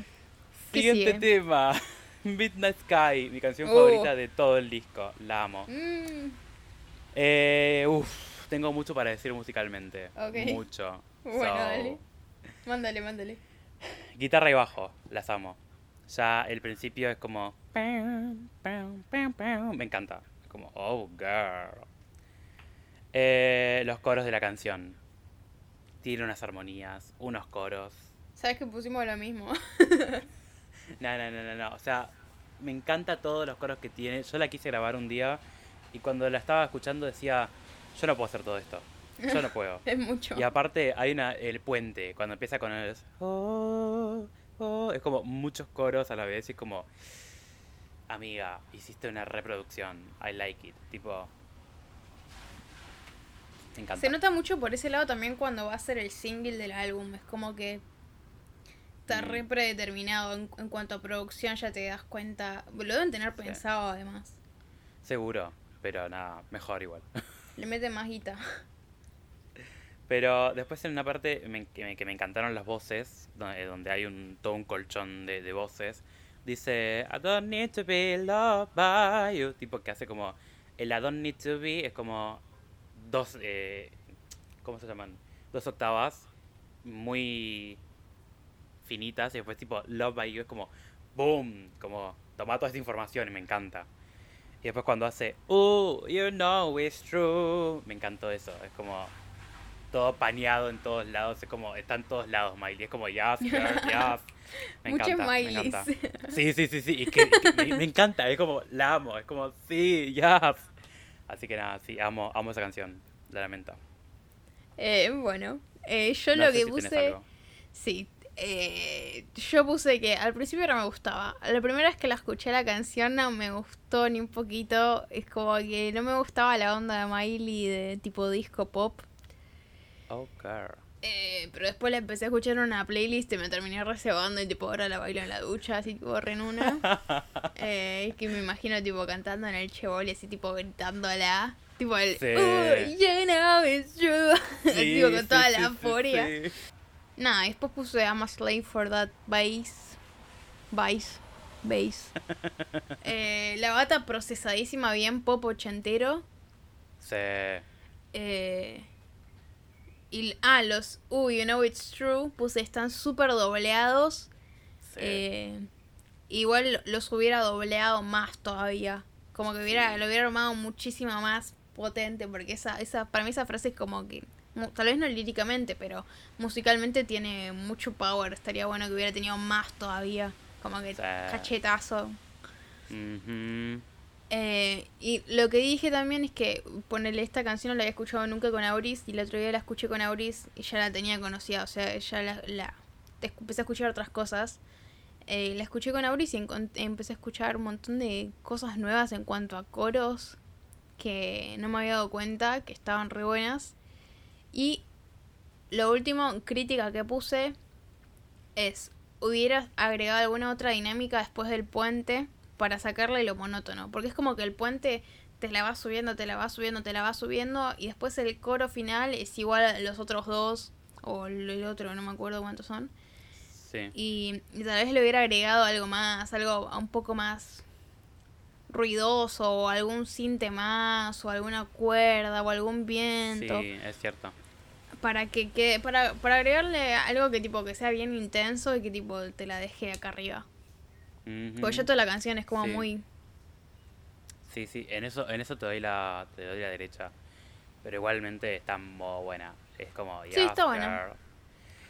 ¿Qué Siguiente sigue? tema. Midnight Sky, mi canción Oh. favorita de todo el disco. La amo. Mm, Eh, uf, tengo mucho para decir musicalmente. Ok. Mucho. Bueno, So, dale. Mándale, mándale. Guitarra y bajo, las amo. Ya el principio es como. Me encanta. Es como, oh, girl. Eh, los coros de la canción. Tiene unas armonías, unos coros. ¿Sabes que pusimos lo mismo? No, no, no, no, no. O sea, me encanta todos los coros que tiene. Yo la quise grabar un día y cuando la estaba escuchando decía, yo no puedo hacer todo esto. Yo no puedo. es mucho. Y aparte hay una el puente, cuando empieza con el oh, oh, es como muchos coros a la vez y es como amiga, hiciste una reproducción. I like it. Tipo me encanta. Se nota mucho por ese lado también cuando va a ser el single del álbum. Es como que está Mm. re predeterminado en, en cuanto a producción, ya te das cuenta. Lo deben tener Sí. pensado además. Seguro, pero nada, mejor igual. Le meten más guita. Pero después en una parte me- que, me, que me encantaron las voces, donde, donde hay un, todo un colchón de, de voces, dice, I don't need to be loved by you. Tipo que hace como, el I don't need to be es como dos, eh, ¿cómo se llaman? Dos octavas muy finitas y después tipo love by you es como, boom, como toma toda esta información y me encanta. Y después cuando hace, oh, you know it's true, me encantó eso, es como todo pañado en todos lados, es como, está en todos lados Miley, es como, yes, girl, yes. Me encanta, me encanta. Sí, sí, sí, sí, y que, que me, me encanta, es como, la amo, es como, sí, yes. Así que nada, sí, amo, amo esa canción, la lamento. Eh, bueno, eh, yo No lo que si puse. Sí. eh, yo puse que al principio no me gustaba. La primera vez que la escuché la canción no me gustó ni un poquito. Es como que no me gustaba la onda de Miley de tipo disco pop. Oh, girl. Eh, pero después la empecé a escuchar en una playlist y me terminé reservando y tipo ahora la bailo en la ducha, así tipo re en una. Eh, que me imagino tipo cantando en el chebol y así tipo gritándola. Tipo el Sí. "Oh, you know it's true. Sí, tipo con sí, toda la sí. Nada, después puse I'm a slave for that bass. Bass. Bass. Eh, la bata procesadísima, bien pop ochentero. Sí. Eh, y, ah, los Uh, You Know It's True. Puse, están súper dobleados. sí. Eh, igual los hubiera dobleado más todavía. Como que hubiera, Sí. lo hubiera armado muchísimo más potente. Porque esa, esa, para mí esa frase es como que. Tal vez no líricamente, pero musicalmente tiene mucho power. Estaría bueno que hubiera tenido más todavía. Como que Sí. cachetazo. Ujú. Eh, y lo que dije también es que ponerle esta canción no la había escuchado nunca con Auris y el otro día la escuché con Auris y ya la tenía conocida, o sea, ya la, la- empecé a escuchar otras cosas. Eh, la escuché con Auris y empecé a escuchar un montón de cosas nuevas en cuanto a coros que no me había dado cuenta que estaban re buenas. Y lo último, crítica que puse es, hubieras agregado alguna otra dinámica después del puente para sacarle lo monótono. Porque es como que el puente te la va subiendo, te la va subiendo, te la va subiendo. Y después el coro final es igual a los otros dos. O el otro, no me acuerdo cuántos son. Sí. Y, y tal vez le hubiera agregado algo más, algo un poco más ruidoso, o algún cinte más, o alguna cuerda, o algún viento. Sí, es cierto. Para que quede, para, para agregarle algo que tipo que sea bien intenso y que tipo te la deje acá arriba. Ujú. Porque ya toda la canción es como Sí. muy Sí, sí, en eso, en eso te doy la, te doy la derecha. Pero igualmente está muy buena. Es como, Sí, yes, está buena.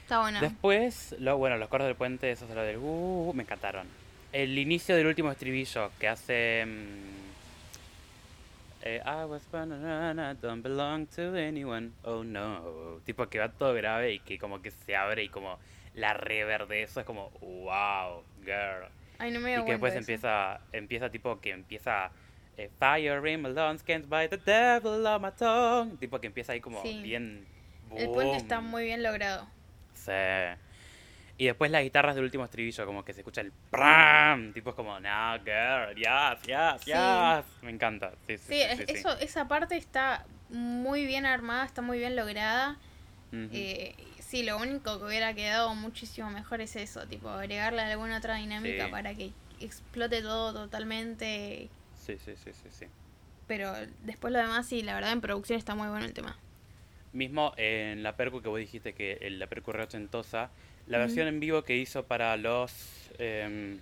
Está buena. Después, lo, bueno, los coros del puente, esos lo del uh, me encantaron. El inicio del último estribillo que hace. mm, eh, I was banana, don't belong to anyone. Oh no. Tipo que va todo grave y que como que se abre y como la rever de eso es como, wow, girl. Ay, no me Y que después eso. empieza, empieza tipo que empieza eh, Fire in my lungs can't by the devil on my tongue. Tipo que empieza ahí como Sí. bien. El puente está boom. muy bien logrado. Sí. Y después las guitarras del último estribillo, como que se escucha el pram. Tipo es como, no, girl, yes, yes, Sí. yes. Me encanta. Sí, sí, Sí, sí, es- sí, sí. eso, esa parte está muy bien armada, está muy bien lograda. Eh, sí, lo único que hubiera quedado muchísimo mejor es eso, tipo agregarle alguna otra dinámica Sí. para que explote todo totalmente. Sí, sí, sí, sí, sí. Pero después lo demás, sí, la verdad en producción está muy bueno el tema. Mismo en la percu que vos dijiste que el- la percu ochentosa, la versión en vivo que hizo para los... em,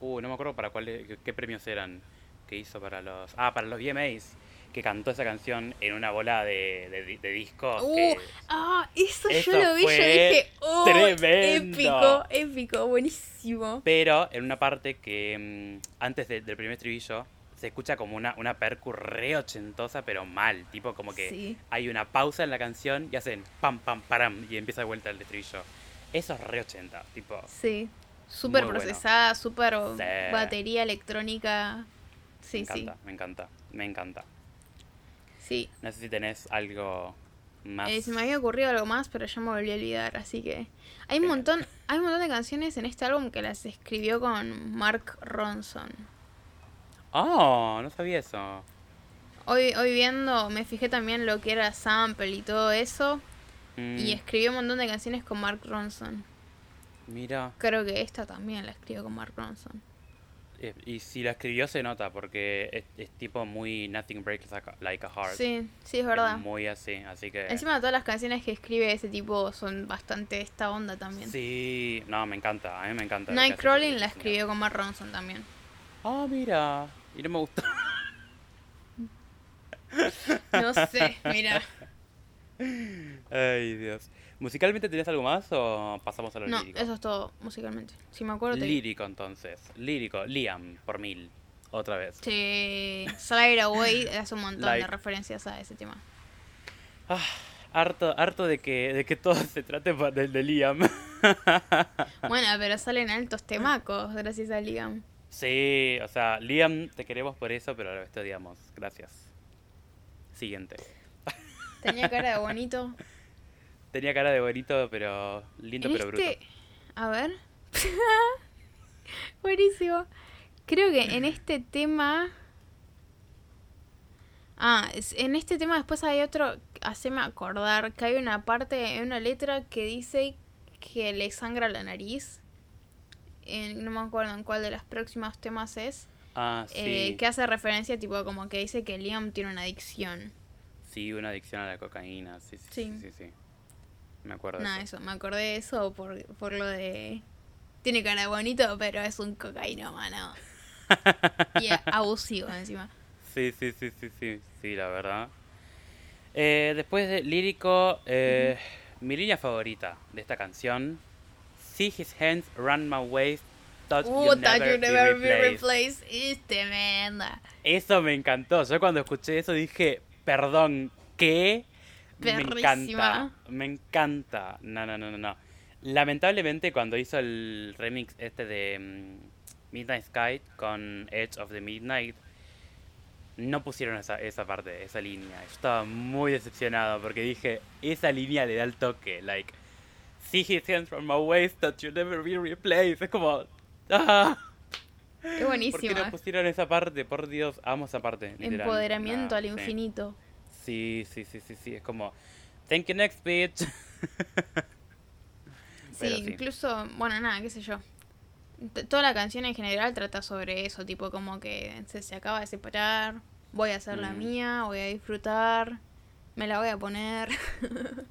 uh, no me acuerdo para cuáles, qué, qué premios eran que hizo para los... Ah, para los VMAs, que cantó esa canción en una bola de, de, de disco. Uh, que- Ah, eso, Eso yo lo vi, yo dije, oh, tremendo. épico, épico, buenísimo. Pero en una parte que mm, antes de- del primer estribillo se escucha como una, una percu re ochentosa, pero mal. Tipo como que Sí. hay una pausa en la canción y hacen pam, pam, param y empieza de vuelta el estribillo. Eso es re ochenta, tipo. Sí, súper Muy bueno. procesada, súper Sí. batería electrónica. Sí, me sí, encanta, me encanta, me encanta. Sí. No sé si tenés algo más. Eh, se me había ocurrido algo más, pero ya me volví a olvidar, así que... Hay un Genial. montón, hay un montón de canciones en este álbum que las escribió con Mark Ronson. Oh, no sabía eso. Hoy, hoy viendo, me fijé también lo que era sample y todo eso. Mm, Y escribió un montón de canciones con Mark Ronson. Mira, Creo que esta también la escribió con Mark Ronson. Eh, y si la escribió se nota porque es, es tipo muy Nothing Breaks Like a, Heart. Sí, sí, es Es verdad. Muy así, así que... Encima todas las canciones que escribe ese tipo son bastante esta onda también. Sí, no, me encanta, a mí me encanta. Nightcrawling la escribió con Mark Ronson también. Ah, mira, y no me gustó. No sé, mira. Ay, Dios. ¿Musicalmente tenés algo más o pasamos a lo No, lírico? eso es todo musicalmente. Si me acuerdo te Lírico entonces, lírico, Liam, por mil, otra vez. Sí, Slide Away hace un montón de referencias a ese tema. Ah, harto, harto de que, de que todo se trate del de Liam. Bueno, pero salen altos temacos gracias a Liam. sí, o sea, Liam, te queremos por eso, pero a la vez te odiamos. Gracias. Siguiente. Tenía cara de bonito. Tenía cara de bonito, pero lindo En pero bruto. este, a ver. Buenísimo. Creo que en este tema. Ah, en este tema después hay otro. Haceme acordar que hay una parte, en una letra que dice que le sangra la nariz. En- no me acuerdo en cuál de los próximos temas es. Ah, sí. eh, que hace referencia, tipo, como que dice que Liam tiene una adicción. Sí, una adicción a la cocaína. Sí, sí, sí. Sí. sí, sí. Me acuerdo de Nada, eso. eso, me acordé de eso por, por lo de. Tiene cara de bonito, pero es un cocaíno, mano. Y abusivo encima. Sí, sí, sí, sí, sí, sí, la verdad. Eh, después de lírico, eh, mi línea favorita de esta canción, See his hands run my waist, touch Uh, you Touch never, You Never Be be replaced. Replaced. Es tremenda. Eso me encantó. Yo cuando escuché eso dije, perdón, ¿qué? Me encanta, me encanta. No, no, no, no, no. Lamentablemente cuando hizo el remix este de mm, Midnight Sky con Edge of the Midnight, no pusieron esa, esa parte, esa línea. Yo estaba muy decepcionado porque dije, esa línea le da el toque, like, see his hands from my waist that you'll never be replaced. Es como, ah, Es ¿por qué buenísima. no pusieron esa parte? Por Dios, amo esa parte. literal. Empoderamiento al sí. infinito. Sí, sí, sí, sí, sí, es como, thank you next bitch. Sí, sí. incluso, bueno, nada, qué sé yo. T- Toda la canción en general trata sobre eso, tipo como que se, se acaba de separar, voy a hacer la Mm. mía, voy a disfrutar, me la voy a poner.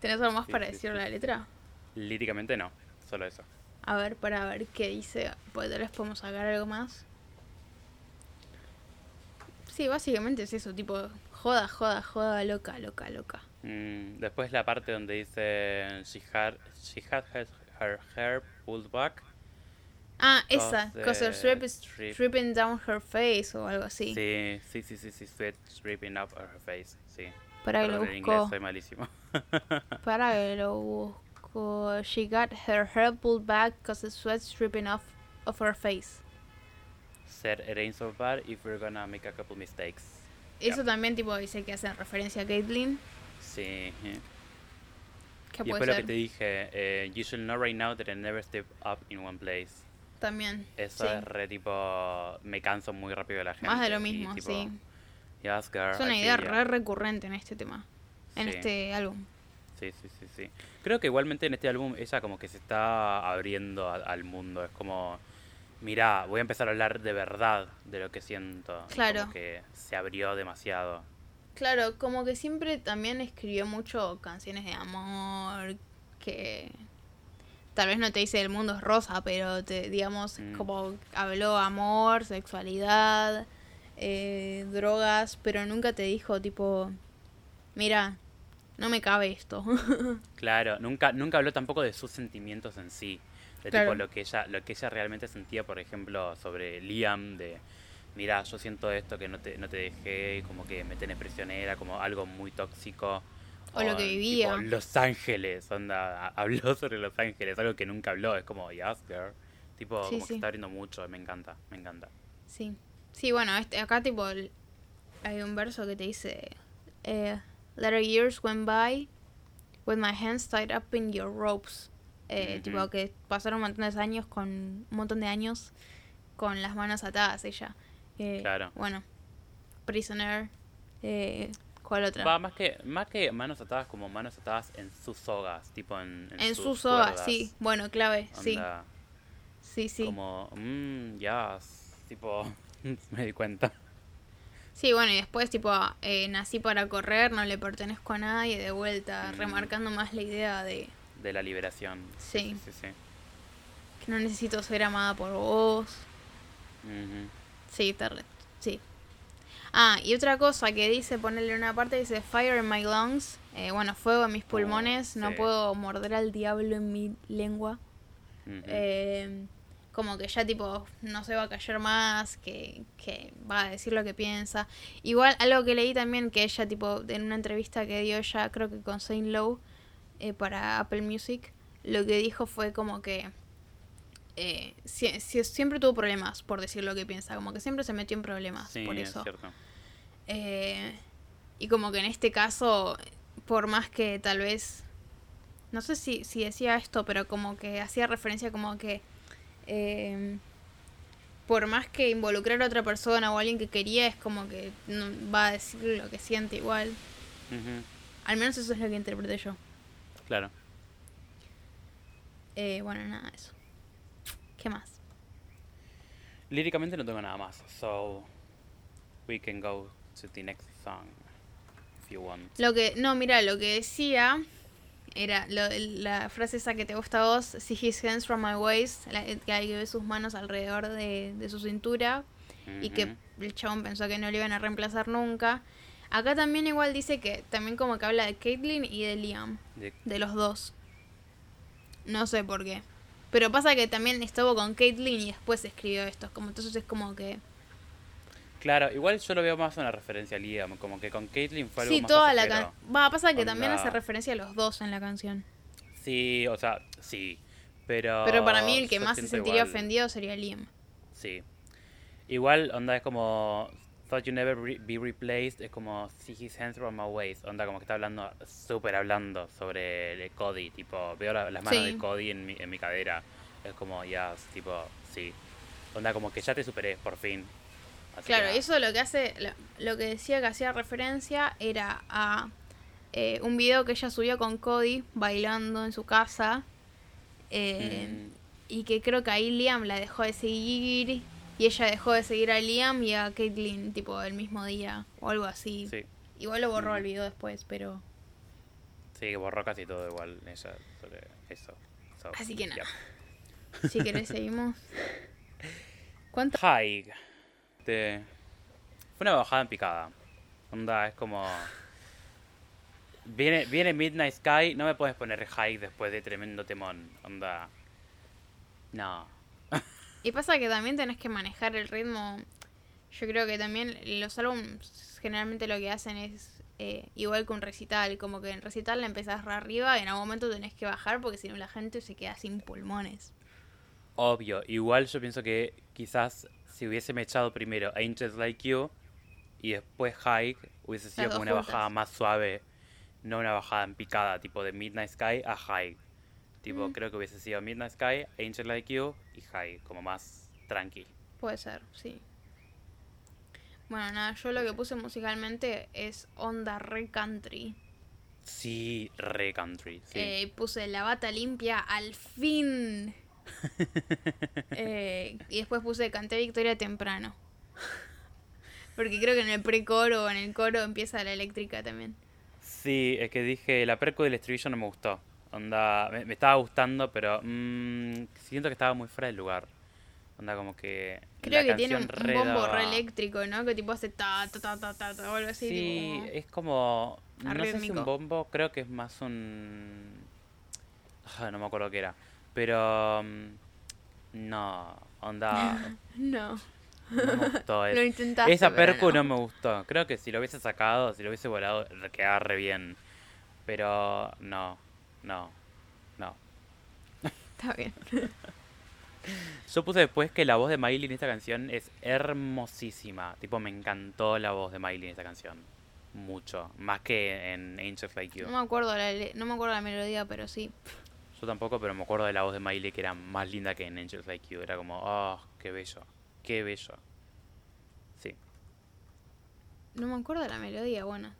¿Tenés algo más Sí, para sí, decir sí. la letra? Líricamente no, solo eso. A ver, para ver qué dice, pues tal vez podemos sacar algo más. Sí, básicamente es eso, tipo, joda, joda, joda, loca, loca, loca. Mm, después la parte donde dice, she had, she had her, her hair pulled back. Ah, esa, Cause, cause her strip is dripping down her face o algo así. Sí, sí, sí, sí, sí, sweat dripping up her face, sí. Para que lo Perdón, en inglés busco. soy malísimo. Para que lo busco. She got her hair pulled back cause the sweat's dripping off of her face. Said it ain't so bad if we're gonna make a couple mistakes. Eso Yep. también tipo dice que hace referencia a Caitlyn. Sí. eh. Que Y después lo ser. que te dije, eh, you should know right now that I never step up in one place. También. Eso sí. es re tipo, me canso muy rápido de la gente. Más de lo y mismo, tipo, sí. Yes, girl, Es una idea re recurrente en este tema. En Sí. este álbum. Sí, sí, sí, sí. Creo que igualmente en este álbum ella como que se está abriendo a- al mundo. Es como, mira, voy a empezar a hablar de verdad de lo que siento. Claro. Como que se abrió demasiado. Claro, como que siempre también escribió mucho canciones de amor que tal vez no te dice el mundo es rosa, pero te digamos Mm. como habló amor, sexualidad, eh, drogas, pero nunca te dijo tipo, mira, no me cabe esto. Claro, nunca, nunca habló tampoco de sus sentimientos en sí. De Claro. tipo lo que ella, lo que ella realmente sentía, por ejemplo, sobre Liam, de mira, yo siento esto que no te, no te dejé, como que me tenés prisionera, como algo muy tóxico. O lo que tipo, vivía. Los Ángeles, onda, ha- habló sobre Los Ángeles, algo que nunca habló, es como, yes, girl. Tipo, Sí, como que sí. está abriendo mucho, me encanta, me encanta. sí. Sí, bueno, este, acá tipo el- hay un verso que te dice eh, Later years went by with my hands tied up in your ropes. Eh, Tipo que pasaron un montón de años con un montón de años con las manos atadas ella. Eh, Claro. Bueno, Prisoner. Eh, ¿Cuál otra? Va, más que, más que manos atadas, como manos atadas en sus sogas, tipo en, en en sus su soga, cuerdas. sí. Bueno, clave, sí. Onda, Sí, sí. Como, mmm, ya, tipo, me di cuenta. Sí, bueno, y después, tipo, eh, nací para correr, no le pertenezco a nadie, de vuelta, Mm. remarcando más la idea de De la liberación. Sí. Sí, sí. que no necesito ser amada por vos. Sí, ter- sí. Ah, y otra cosa que dice, ponerle una parte, dice Fire in my lungs. Eh, bueno, fuego en mis pulmones, no sí. puedo morder al diablo en mi lengua. Eh, como que ya tipo no se va a callar más, que, que va a decir lo que piensa. Igual algo que leí también que ella tipo en una entrevista que dio ella creo que con Saint Lowe eh, para Apple Music, lo que dijo fue como que eh, sie- sie- siempre tuvo problemas por decir lo que piensa, como que siempre se metió en problemas sí, por es eso. cierto. Eh, y como que en este caso, por más que tal vez, no sé si, si decía esto, pero como que hacía referencia como que, eh, por más que involucrar a otra persona o a alguien que quería, es como que no, va a decir lo que siente igual. Ujú. Al menos eso es lo que interpreté yo. Claro. Eh, bueno, nada, eso. ¿Qué más? Líricamente no tengo nada más, so we can go to the next song if you want. Lo que, no, mira, lo que decía era lo- la frase esa que te gusta a vos, see his hands from my waist, la- que ver sus manos alrededor de, de su cintura y que el chabón pensó que no le iban a reemplazar nunca. Acá también igual dice que también como que habla de Caitlyn y de Liam, De- de los dos. No sé por qué. Pero pasa que también estuvo con Caitlyn y después escribió esto, como entonces es como que... Claro, igual yo lo veo más una referencia a Liam, como que con Caitlyn fue algo Sí, más toda la canción... Va, pasa que también hace referencia a los dos en la canción. Sí, o sea, sí, pero... Pero para mí el que más se sentiría igual- ofendido sería Liam. Sí. Igual, onda, es como... Thought you never re- be replaced, es como see his hands from my waist, onda como que está hablando, súper hablando sobre el Cody, tipo, veo la- las manos Sí. de Cody en mi, en mi cadera, es como, ya, tipo, sí, onda como que ya te superé, por fin. Que Claro, y eso lo que hace, lo, lo que decía que hacía referencia era a eh, un video que ella subió con Cody bailando en su casa. eh, Mm, Y que creo que ahí Liam la dejó de seguir. Y ella dejó de seguir a Liam y a Caitlyn, tipo, el mismo día. O algo así. sí, Igual lo borró Mm. el video después, pero. sí, que borró casi todo igual ella sobre eso. So, Así que nada. yeah. Si querés, seguimos. ¿Cuánto? High. Te- Fue una bajada en picada. Onda, es como. Viene, viene Midnight Sky, no me puedes poner high después de tremendo temón. Onda. No. Y pasa que también tenés que manejar el ritmo. Yo creo que también los álbumes generalmente lo que hacen es eh, igual que un recital. Como que en recital la empezás re arriba y en algún momento tenés que bajar porque si no la gente se queda sin pulmones. Obvio. Igual yo pienso que quizás si hubiese echado primero Angels Like You y después High, hubiese sido como una juntas. bajada más suave. No una bajada en picada, tipo de Midnight Sky a High. Tipo, Mm. creo que hubiese sido Midnight Sky, Angel Like You y High, como más tranqui. Puede ser, sí. Bueno, nada, yo lo que puse musicalmente es onda re country. Sí, re country, sí. Eh, puse la bata limpia al fin. Eh, y después puse canté victoria temprano. Porque creo que en el pre-coro o en el coro empieza la eléctrica también. Sí, es que dije, la perco del estribillo no me gustó. Onda, me, me estaba gustando, pero mm, siento que estaba muy fuera del lugar. Onda, como que. Creo la que tiene un, bombo re eléctrico, ¿no? Que tipo hace ta ta ta ta ta, ta, o algo así. Sí, tipo- es como. No sé si un bombo, creo que es más un. Ah, no me acuerdo qué era. Pero. mm, No, onda. No, No me gustó eso. lo intentaste. Esa percu no. me gustó. Creo que si lo hubiese sacado, si lo hubiese volado, quedaba re bien. Pero no, no, no. Está bien. Yo puse después que la voz de Miley en esta canción es hermosísima. Tipo, me encantó la voz de Miley en esta canción. mucho, más que en Angels Like You. No me acuerdo la, no me acuerdo la melodía, pero sí. Yo tampoco, pero me acuerdo de la voz de Miley que era más linda que en Angels Like You. Era como, oh, qué bello, qué bello. Sí. No me acuerdo de la melodía, bueno.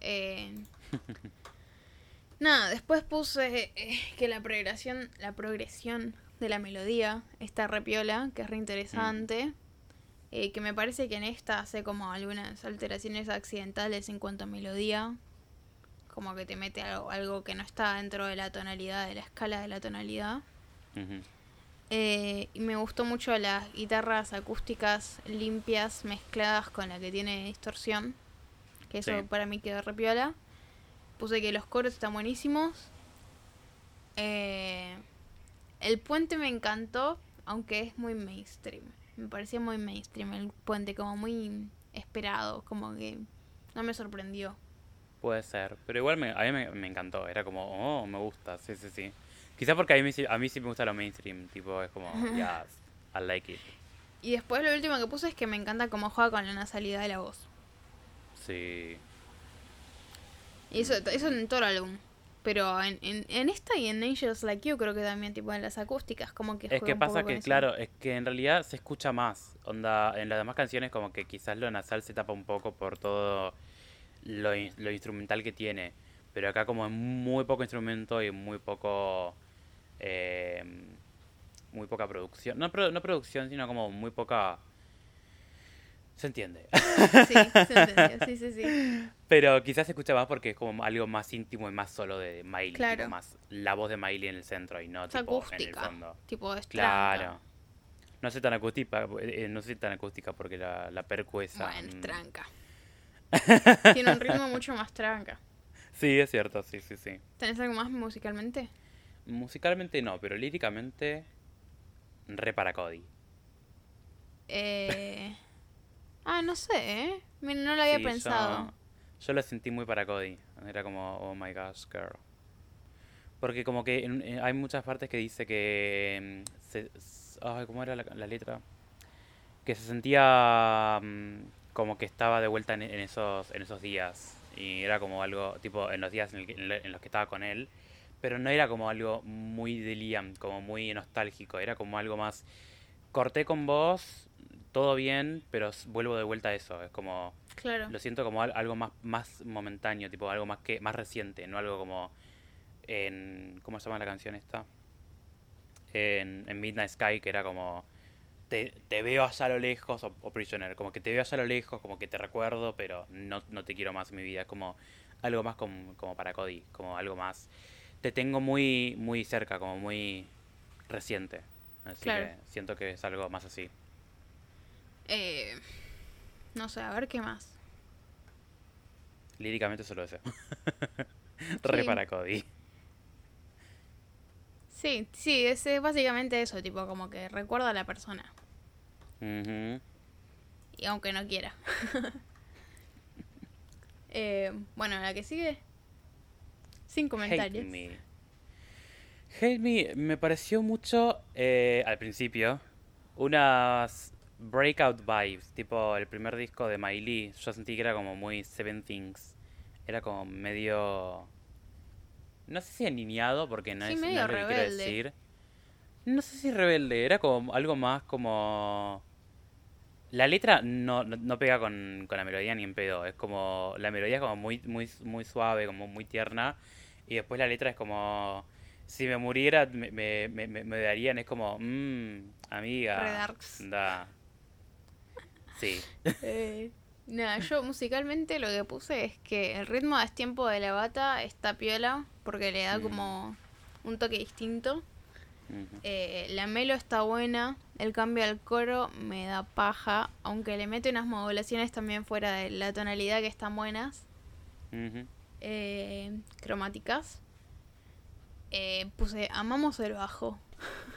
Eh, nada, después puse eh, que la progresión, la progresión de la melodía está repiola, que es re interesante. Eh, que me parece que en esta hace como algunas alteraciones accidentales en cuanto a melodía. Como que te mete algo, algo que no está dentro de la tonalidad, de la escala de la tonalidad. Eh, y me gustó mucho las guitarras acústicas limpias mezcladas con la que tiene distorsión. Que eso Sí. para mí quedó repiola. Puse que los coros están buenísimos. Eh, el puente me encantó, aunque es muy mainstream. Me parecía muy mainstream el puente, como muy esperado, como que no me sorprendió. Puede ser, pero igual me, a mí me, me encantó. Era como, oh, me gusta, sí, sí, sí. Quizás porque a mí, sí- a mí sí me gusta lo mainstream, tipo, es como, yes, I like it. Y después lo último que puse es que me encanta cómo juega con la nasalidad de la voz. Sí. Y eso, eso en todo el álbum. Pero en, en, en esta y en Angels Like You creo que también, tipo en las acústicas, como que Es que pasa que, claro, es que en realidad se escucha más. Onda, en las demás canciones como que quizás lo nasal se tapa un poco por todo lo, lo instrumental que tiene. Pero acá como es muy poco instrumento y muy poco... eh, muy poca producción. No, no producción, sino como muy poca... Se entiende. Sí, se entendió, sí, sí, sí. Pero quizás se escucha más porque es como algo más íntimo y más solo de Miley. tipo Claro. más la voz de Miley en el centro y no Es tipo en el acústica. fondo. Tipo, es Claro. No soy tan acústica, eh, no soy tan acústica porque la, la percu esa, Bueno, tranca. Tiene un ritmo mucho más tranca. Sí, es cierto, sí, sí, sí. ¿Tenés algo más musicalmente? Musicalmente no, pero líricamente re para Cody. Eh... Ah, no sé, ¿eh? No lo había Sí, pensado. Yo, yo lo sentí muy para Cody. Era como, oh my gosh, girl. Porque como que en- en- hay muchas partes que dice que... mm, Se, ay, ¿Cómo era la, la letra? Que se sentía mm, como que estaba de vuelta en, en esos, en esos días. Y era como algo, tipo, en los días en, el en lo- en los que estaba con él. Pero no era como algo muy de Liam, como muy nostálgico. Era como algo más... Corté con vos, todo bien, pero vuelvo de vuelta a eso. Es como... Claro. Lo siento como al- algo más, más momentáneo, tipo algo más que más reciente, no algo como en ¿cómo se llama la canción esta? En, en Midnight Sky, que era como te, te veo allá a lo lejos, o, o Prisoner, como que te veo allá a lo lejos, como que te recuerdo, pero no, no te quiero más en mi vida. Es como algo más como, como para Cody, como algo más. Te tengo muy, muy cerca, como muy reciente. Así Claro. que siento que es algo más así. Eh... No sé, a ver qué más. Líricamente solo eso. Re Sí. para Cody. Sí, sí, es eh, básicamente eso, tipo, como que recuerda a la persona. Ujú. Y aunque no quiera. Eh, bueno, la que sigue. Sin comentarios. Hate Me. Hate Me me pareció mucho eh, al principio unas breakout vibes, tipo el primer disco de Miley. Yo sentí que era como muy Seven Things. Era como medio. No sé si aniñado, porque no Sí, es, no medio es lo que quiero decir. No sé si rebelde, era como algo más como. La letra no, no, no pega con, con la melodía ni en pedo. Es como. La melodía es como muy, muy, muy suave, como muy tierna. Y después la letra es como. Si me muriera, me, me, me, me- darían. Es como. Mmm, amiga. Da. Sí. Nada, yo musicalmente lo que puse es que el ritmo de tiempo de la bata está piola, porque le da como un toque distinto. Eh, la melo está buena, el cambio al coro me da paja, aunque le mete unas modulaciones también fuera de la tonalidad que están buenas, eh, cromáticas. Eh, puse, amamos el bajo.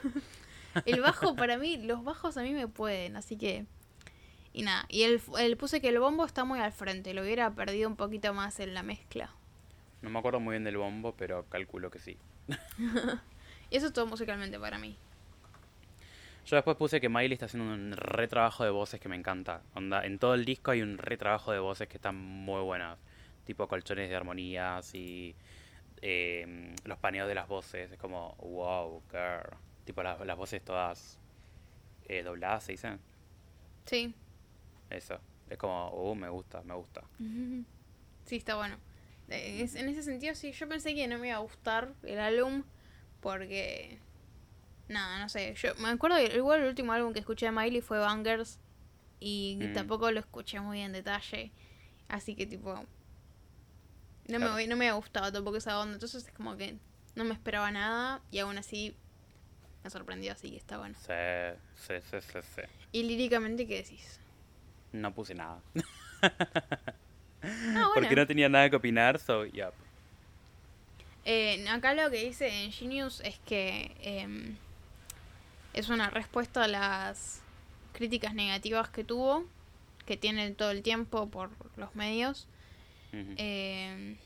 el bajo para mí, los bajos a mí me pueden, así que... Y nada, y el, el puse que el bombo está muy al frente, lo hubiera perdido un poquito más en la mezcla. No me acuerdo muy bien del bombo, pero calculo que sí. Y eso es todo musicalmente para mí. Yo después puse que Miley está haciendo un retrabajo de voces que me encanta. Onda, en todo el disco hay un retrabajo de voces que están muy buenas. tipo colchones de armonías y eh, los paneos de las voces. Es como, wow, girl. Tipo las, las voces todas eh, dobladas, ¿se dicen? Sí. Eso. Es como, uh, me gusta, me gusta. Sí, está bueno. Eh, es- en ese sentido, sí, yo pensé que no me iba a gustar el álbum porque... Nada, no sé. Yo me acuerdo que igual el último álbum que escuché de Miley fue Bangers y Mm. tampoco lo escuché muy en detalle. Así que tipo... No, me, Claro. no me ha gustado tampoco esa onda. Entonces es como que no me esperaba nada y aún así me sorprendió, así que está bueno. Sí, sí, sí, sí, sí. Y líricamente, ¿qué decís? No puse nada. Ah, Porque no tenía nada que opinar, so, yep. Eh, acá lo que dice en Genius es que em, es una respuesta a las críticas negativas que tuvo, que tiene todo el tiempo por los medios, em,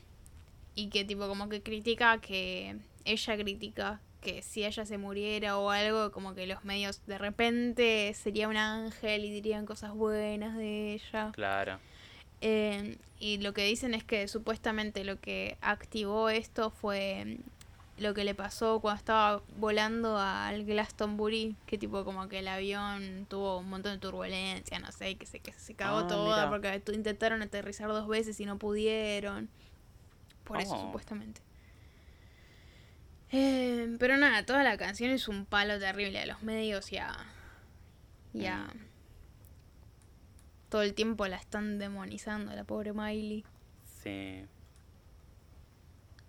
y que tipo como que critica que ella critica que si ella se muriera o algo, como que los medios de repente sería un ángel y dirían cosas buenas de ella. Claro. Eh, y lo que dicen es que supuestamente lo que activó esto fue mm, lo que le pasó cuando estaba volando al Glastonbury, que tipo como que el avión tuvo un montón de turbulencia, no sé, que se, que se cagó Ah, toda mira. porque intentaron aterrizar dos veces y no pudieron. Por eso Oh. supuestamente. Eh, pero nada, toda la canción es un palo terrible a los medios y a... y a-. Todo el tiempo la están demonizando, la pobre Miley. Sí.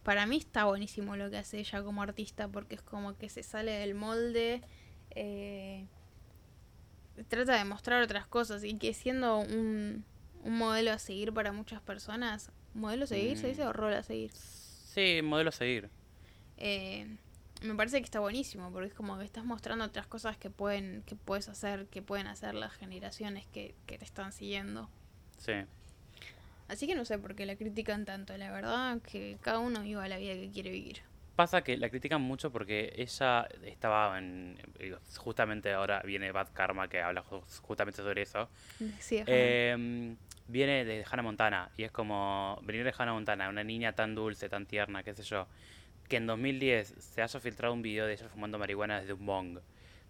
Para mí está buenísimo lo que hace ella como artista porque es como que se sale del molde, eh, trata de mostrar otras cosas y que siendo un, un modelo a seguir para muchas personas, modelo a seguir se Mm. dice o rol a seguir, Sí, modelo a seguir. Eh, me parece que está buenísimo porque es como que estás mostrando otras cosas que pueden que puedes hacer, que pueden hacer las generaciones que, que te están siguiendo. Sí. Así que no sé por qué la critican tanto, la verdad que cada uno viva la vida que quiere vivir. Pasa que la critican mucho porque ella estaba en. Justamente ahora viene Bad Karma que habla ju- justamente sobre eso. Sí. Eh, viene de Hannah Montana y es como venir de Hannah Montana, una niña tan dulce, tan tierna, qué sé yo, que en 2010 se haya filtrado un video de ella fumando marihuana desde un bong.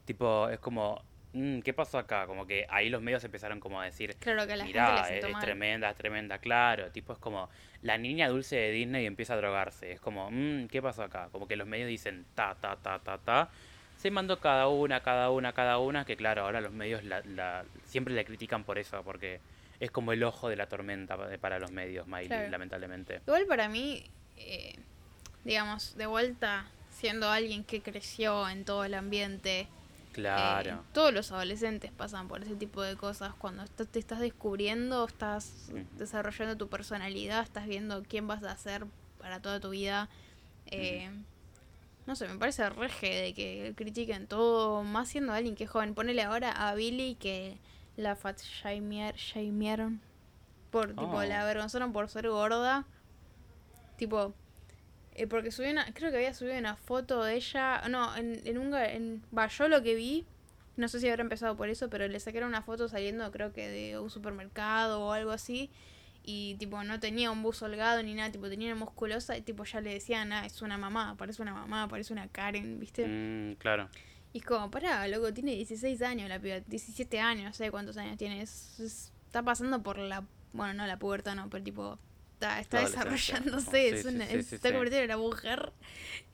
Tipo, es como, mm, ¿qué pasó acá? Como que ahí los medios empezaron como a decir, Claro que a la mirá, gente le es, tremenda, es tremenda, claro. Tipo, es como la niña dulce de Disney empieza a drogarse. Es como, mm, ¿qué pasó acá? Como que los medios dicen ta, ta, ta, ta, ta. Se mandó cada una, cada una, cada una, que claro, ahora los medios la, la- siempre le critican por eso, porque es como el ojo de la tormenta pa- para los medios, Miley, Claro. lamentablemente. Igual para mí, eh, digamos, de vuelta, siendo alguien que creció en todo el ambiente, Claro. eh, todos los adolescentes pasan por ese tipo de cosas. Cuando te estás descubriendo, estás desarrollando tu personalidad, estás viendo quién vas a ser para toda tu vida. Eh, No sé, me parece reje de que critiquen todo, más siendo alguien que es joven. Ponele ahora a Billy que la fat shamear- shamearon por, tipo, Oh. la avergonzaron por ser gorda. Tipo, eh, porque subió una, creo que había subido una foto de ella, no, en, en un, en, va, yo lo que vi, no sé si habrá empezado por eso, pero le sacaron una foto saliendo creo que de un supermercado o algo así. Y tipo, no tenía un buzo holgado ni nada, tipo, tenía una musculosa y tipo ya le decían, ah, es una mamá, parece una mamá, parece una Karen, ¿viste? Mm, claro. Y es como, pará, loco, tiene 16 años la piba, 17 años, no sé cuántos años tiene. es- es- está pasando por la, bueno, no la pubertad, no, pero tipo, está, desarrollándose, es sí, una, sí, sí, es- sí, está convirtiendo en una mujer.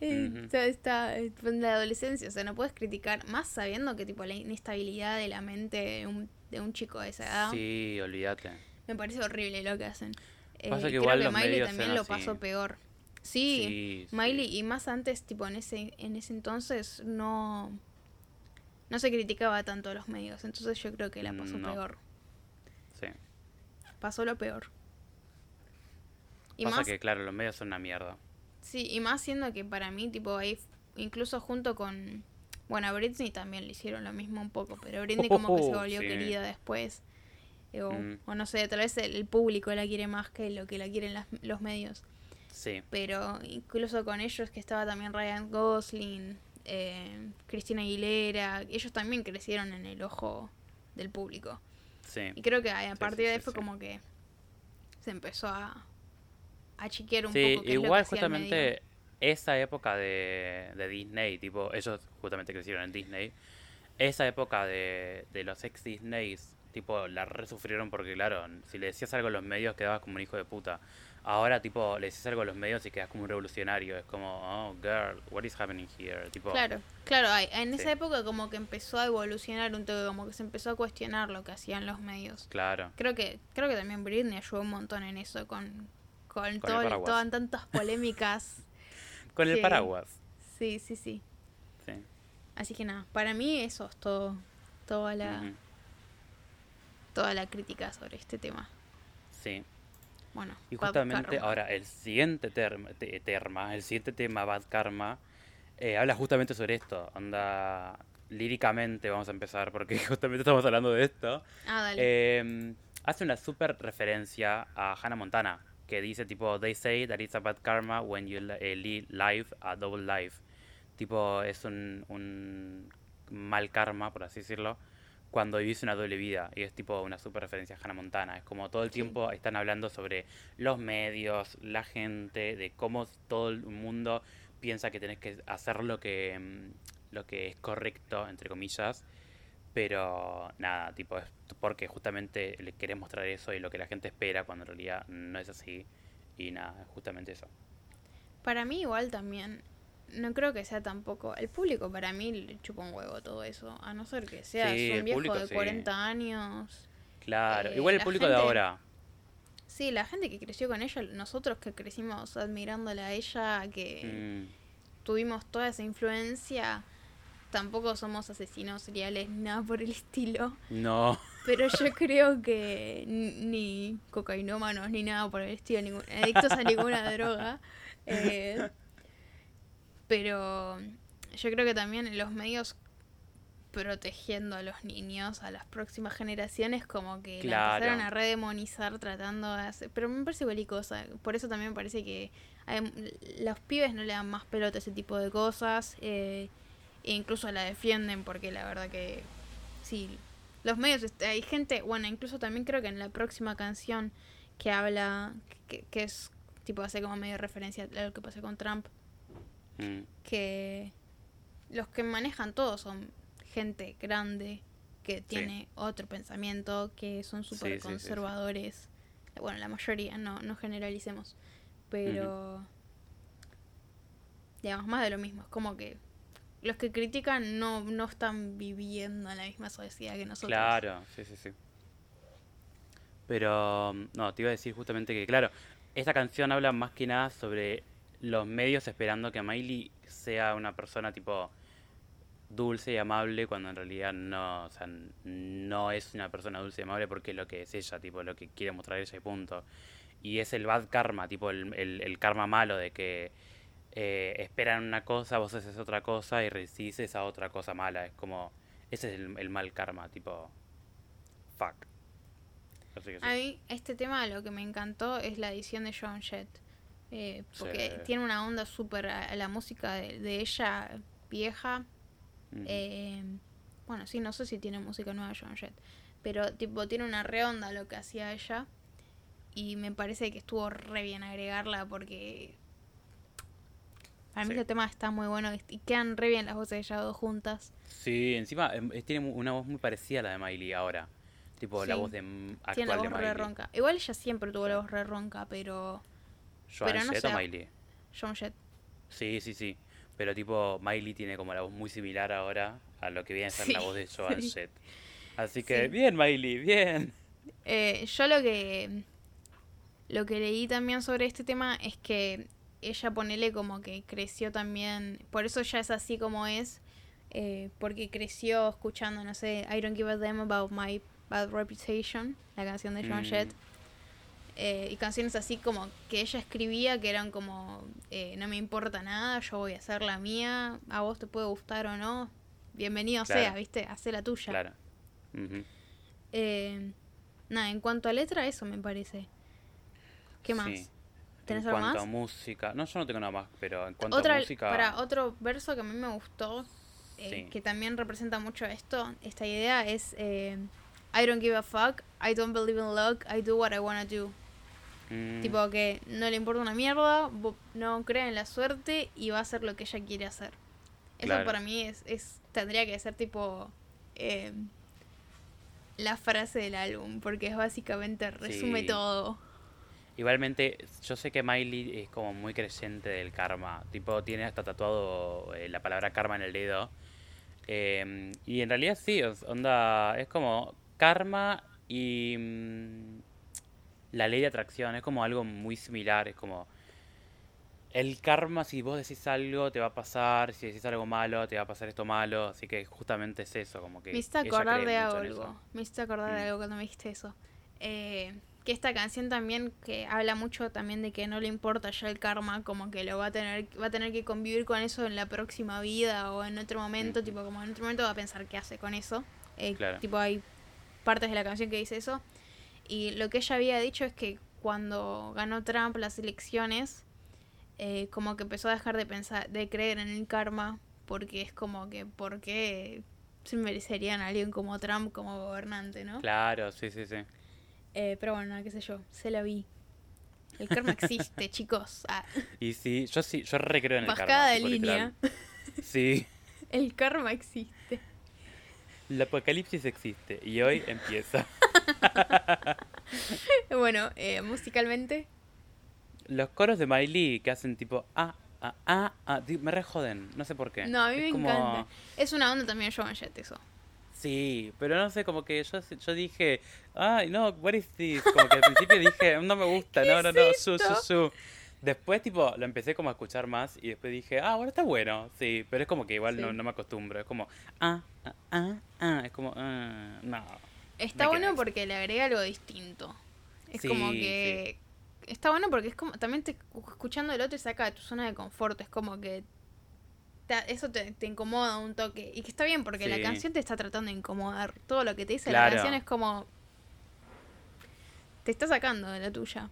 eh, Ujú. está, está en la adolescencia, o sea, no puedes criticar, más sabiendo que tipo la inestabilidad de la mente de un, de un chico de esa edad, Sí, olvídate. me parece horrible lo que hacen. Eh, Pasa que creo igual que los Miley también lo así. pasó peor. Sí, Miley, y más antes, tipo en ese, en ese entonces, no, no se criticaba tanto a los medios. Entonces yo creo que la pasó No. peor. Sí. Pasó lo peor. Y Pasa más, que, claro, los medios son una mierda. sí, y más siendo que para mí, tipo, ahí, incluso junto con, bueno, a Britney también le hicieron lo mismo un poco, pero Britney como que se volvió sí. querida después. Eh, O, Mm. o no sé, tal vez el, el público la quiere más que lo que la quieren las- los medios. Sí. pero incluso con ellos que estaba también Ryan Gosling, eh, Cristina Aguilera, ellos también crecieron en el ojo del público. Sí. Y creo que a partir sí, de ahí fue como que se empezó a, a chequear un Sí, poco es lo que igual hacía el medio. justamente esa época de, de Disney, tipo, ellos justamente crecieron en Disney, esa época de, de los ex Disneys, tipo, la resufrieron porque, claro, si le decías algo a los medios quedabas como un hijo de puta. Ahora, tipo, le decís algo a los medios y quedas como un revolucionario. Es como, oh, girl, what is happening here? Tipo, Claro, claro, en esa Sí. época como que empezó a evolucionar un toque, como que se empezó a cuestionar lo que hacían los medios. claro. Creo que creo que también Britney ayudó un montón en eso, con, con, el todo, todas tantas polémicas. Con el paraguas. sí, sí, sí. Sí. Así que nada, para mí eso es todo, toda la, toda la crítica sobre este tema. Sí. Bueno, Y justamente ahora el siguiente term- te- terma, el siguiente tema, Bad Karma, eh, habla justamente sobre esto. Anda líricamente, vamos a empezar, porque justamente estamos hablando de esto. Ah, dale. Eh, hace una super referencia a Hannah Montana, que dice tipo, they say that it's a bad karma when you eh, live life a double life. Tipo, es un, un mal karma, por así decirlo, cuando vivís una doble vida. Y es tipo una super referencia a Hannah Montana. Es como todo el tiempo están hablando sobre los medios, la gente, de cómo todo el mundo piensa que tenés que hacer lo que, mm, lo que es correcto, entre comillas. Pero nada, tipo, es porque justamente le querés mostrar eso y lo que la gente espera cuando en realidad no es así. Y nada, es justamente eso. Para mí igual también, no creo que sea tampoco, el público para mí le chupa un huevo todo eso, a no ser que seas Sí, un viejo público de sí. 40 años. Claro, Eh, igual el público de ahora. Sí, la gente que creció con ella, nosotros que crecimos admirándola a ella, que mm, tuvimos toda esa influencia, tampoco somos asesinos seriales, nada por el estilo. no, Pero yo creo que ni, cocainómanos ni nada por el estilo, ningún, adictos a ninguna droga. eh, pero yo creo que también los medios protegiendo a los niños, a las próximas generaciones, como que la empezaron a redemonizar tratando de hacer... Pero me parece cosa. Por eso también me parece que hay- los pibes no le dan más pelota a ese tipo de cosas. eh, e incluso la defienden porque la verdad que sí, los medios, hay gente, bueno, incluso también creo que en la próxima canción que habla, que, que es tipo hace como medio referencia a lo que pasó con Trump, mm, que los que manejan todo son gente grande que tiene otro pensamiento, que son súper sí, sí, sí. conservadores. Bueno, la mayoría, no, no generalicemos. Pero, digamos, más de lo mismo. Es como que los que critican no, no están viviendo en la misma sociedad que nosotros. claro, sí, sí, sí. Pero, no, te iba a decir justamente que, claro, esta canción habla más que nada sobre los medios esperando que Miley sea una persona tipo dulce y amable cuando en realidad no, o sea, no es una persona dulce y amable porque es lo que es ella, tipo lo que quiere mostrar ella y punto. Y es el bad karma, tipo el, el karma malo de que eh, esperan una cosa, vos haces otra cosa y recibís esa otra cosa mala. Es como, ese es el, el mal karma, tipo, fuck. Así que sí. A mí este tema lo que me encantó es la edición de Joan Jett. eh, porque Sí. tiene una onda súper a la música de, de ella vieja. Eh, bueno, sí, no sé si tiene música nueva Joan Jett. Pero tipo tiene una re onda lo que hacía ella. Y me parece que estuvo re bien agregarla porque... Para mí Sí. este tema está muy bueno y- quedan re bien las voces de dos juntas. Sí, encima em, tiene una voz muy parecida a la de Miley ahora. Tipo la voz de actual Tiene la de voz re ronca. Igual ella siempre tuvo la voz re ronca, pero... Joan pero no Jett sé, o Miley. Joan Jett. Sí, sí, sí. Pero tipo, Miley tiene como la voz muy similar ahora a lo que viene a ser la voz de Joan. Jett. Así que, bien, Miley, bien. Eh, yo lo que lo que leí también sobre este tema es que ella ponele como que creció también, por eso ya es así como es, eh, porque creció escuchando, no sé, I don't give a damn about my bad reputation, la canción de Joan Mm, Jett, eh, y canciones así como que ella escribía que eran como, eh, no me importa nada, yo voy a hacer la mía, a vos te puede gustar o no, bienvenido Claro. sea, viste, hace la tuya. Claro. Eh, nada, en cuanto a letra, eso me parece. ¿Qué más? Sí. ¿Tenés en cuanto más? a música, no, yo no tengo nada más, pero en cuanto Otra, a música, para otro verso que a mí me gustó, eh, Sí. que también representa mucho esto, esta idea, es eh, I don't give a fuck, I don't believe in luck, I do what I wanna do. Mm, Tipo que no le importa una mierda, no cree en la suerte y va a hacer lo que ella quiere hacer. Eso Claro. para mí es, es tendría que ser tipo eh, la frase del álbum, porque es básicamente resume Sí. todo. Igualmente, yo sé que Miley es como muy creyente del karma. Tipo, tiene hasta tatuado eh, la palabra karma en el dedo. Eh, y en realidad sí, onda, es como karma y mm, la ley de atracción. Es como algo muy similar. Es como el karma, si vos decís algo, te va a pasar. Si decís algo malo, te va a pasar esto malo. Así que justamente es eso, como que Me hiciste acordar de algo. Me hiciste acordar de algo cuando me dijiste eso. Eh, que esta canción también que habla mucho también de que no le importa ya el karma, como que lo va a tener, va a tener que convivir con eso en la próxima vida o en otro momento, Ujú. tipo como en otro momento va a pensar qué hace con eso. Eh, Claro. Tipo hay partes de la canción que dice eso. Y lo que ella había dicho es que cuando ganó Trump las elecciones, eh, como que empezó a dejar de pensar, de creer en el karma, porque es como que, ¿por qué se merecerían a alguien como Trump como gobernante, no? Claro, sí, sí, sí. Eh, pero bueno, qué sé yo, se la vi. El karma existe, chicos. Ah, Y sí, yo sí, yo recreo en el karma. de línea. literal. Sí. El karma existe. El apocalipsis existe y hoy empieza. Bueno, eh, musicalmente, Los coros de Miley que hacen tipo ah, ah, ah, ah, me rejoden, no sé por qué. no, a mí Es me como- encanta. Es una onda también Joan Jett eso. Sí, pero no sé, como que yo, yo dije, ay, no, what is this? Como que al principio dije, no me gusta, no, no, no, su, su, su. Después, tipo, lo empecé como a escuchar más y después dije, ah, bueno, está bueno, sí, pero es como que igual no, Sí. no me acostumbro, es como, ah, ah, ah, ah, es como, ah, no. Está bueno porque le agrega algo distinto. Es como Sí, que. Está bueno porque es como. También te escuchando el otro te saca de tu zona de confort. Es como que. Te- eso te, te incomoda un toque. Y que está bien porque la canción te está tratando de incomodar. Todo lo que te dice Claro. la canción es como. Te está sacando de la tuya.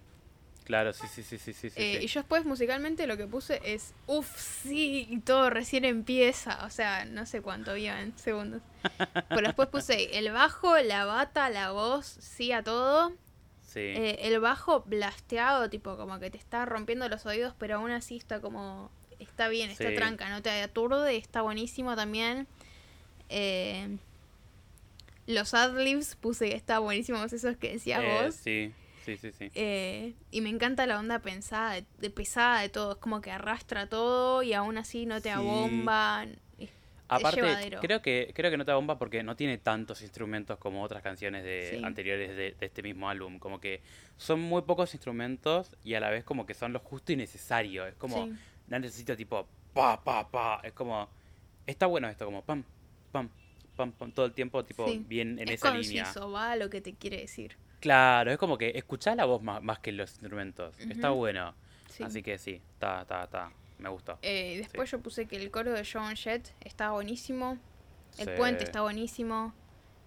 Claro, sí, sí, sí, sí, sí. Eh, sí. Y yo después musicalmente lo que puse es. Uff, sí, y todo recién empieza. O sea, no sé cuánto en segundos. Pero después puse el bajo, la bata, la voz, sí a todo. Sí. Eh, el bajo blasteado, tipo como que te está rompiendo los oídos, pero aún así está como. Está bien, está Sí. tranca, no te aturde, está buenísimo también. Eh, los adlibs puse que está buenísimos esos que decías Eh, vos. sí, sí, sí, sí. Eh, y me encanta la onda pensada, de, de pesada de todo. Es como que arrastra todo y aún así no te Sí. abomba. Es- Aparte, llevadero. creo que, creo que no te bomba porque no tiene tantos instrumentos como otras canciones de Sí. anteriores de, de este mismo álbum. Como que son muy pocos instrumentos y a la vez como que son lo justo y necesario. Es como, Sí. No necesito tipo pa, pa, pa. Es como, está bueno esto, como pam, pam, pam, pam, todo el tiempo tipo Sí. bien en es esa conciso, línea. va a lo que te quiere decir. Claro, es como que escuchá la voz más, más que los instrumentos. Está bueno. Sí. Así que sí, está, está, está. Me gustó. Eh, después yo puse que el coro de Joan Jett está buenísimo. El puente está buenísimo.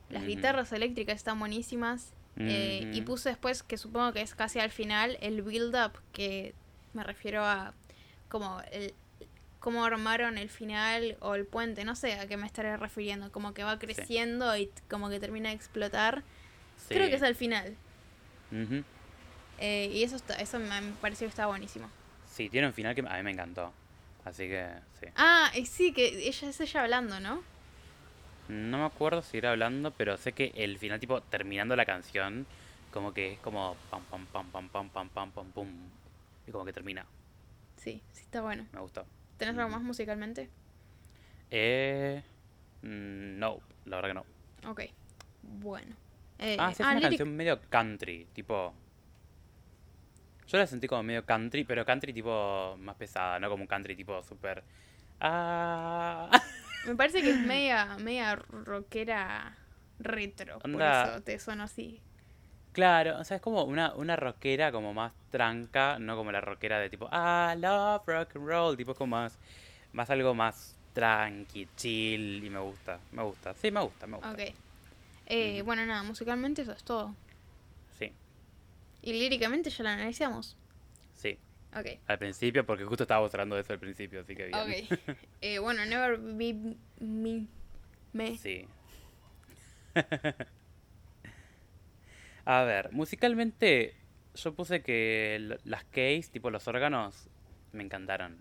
Las guitarras eléctricas están buenísimas. Eh, y puse después, que supongo que es casi al final, el build-up, que me refiero a como el cómo armaron el final o el puente, no sé a qué me estaré refiriendo, como que va creciendo y como que termina de explotar. Creo que es al final. Eh, y eso está, eso me me pareció que estaba buenísimo. Sí, tiene un final que a mí me encantó. Así que sí. Ah, y sí, que ella es ella hablando, ¿no? No me acuerdo si era hablando, pero sé que el final, tipo, terminando la canción, como que es como pam, pam, pam, pam, pam, pam, pam, pam, pum. Y como que termina. Sí, sí está bueno. Me gustó. ¿Tenés algo Ujú. más musicalmente? Eh. mm, No, la verdad que no. Ok. Bueno. Eh, Ah, sí, es una lyric- canción medio country, tipo. Yo la sentí como medio country, pero country tipo más pesada, no como un country tipo súper. Ah. Me parece que es media, media rockera retro. Por eso te sonó así. Claro, o sea, es como una, una rockera como más tranca, no como la rockera de tipo, ah, love rock and roll, tipo como más, más algo más tranqui, chill, y me gusta, me gusta, sí, me gusta, me gusta. Ok. Eh. Bueno, nada, musicalmente eso es todo. Sí, Y líricamente ya la analizamos. sí, Ok. al principio, porque justo estábamos hablando de eso al principio, así que bien. Ok. Eh, bueno, Never Be Me. me. Sí. A ver, musicalmente yo puse que las keys, tipo los órganos, me encantaron.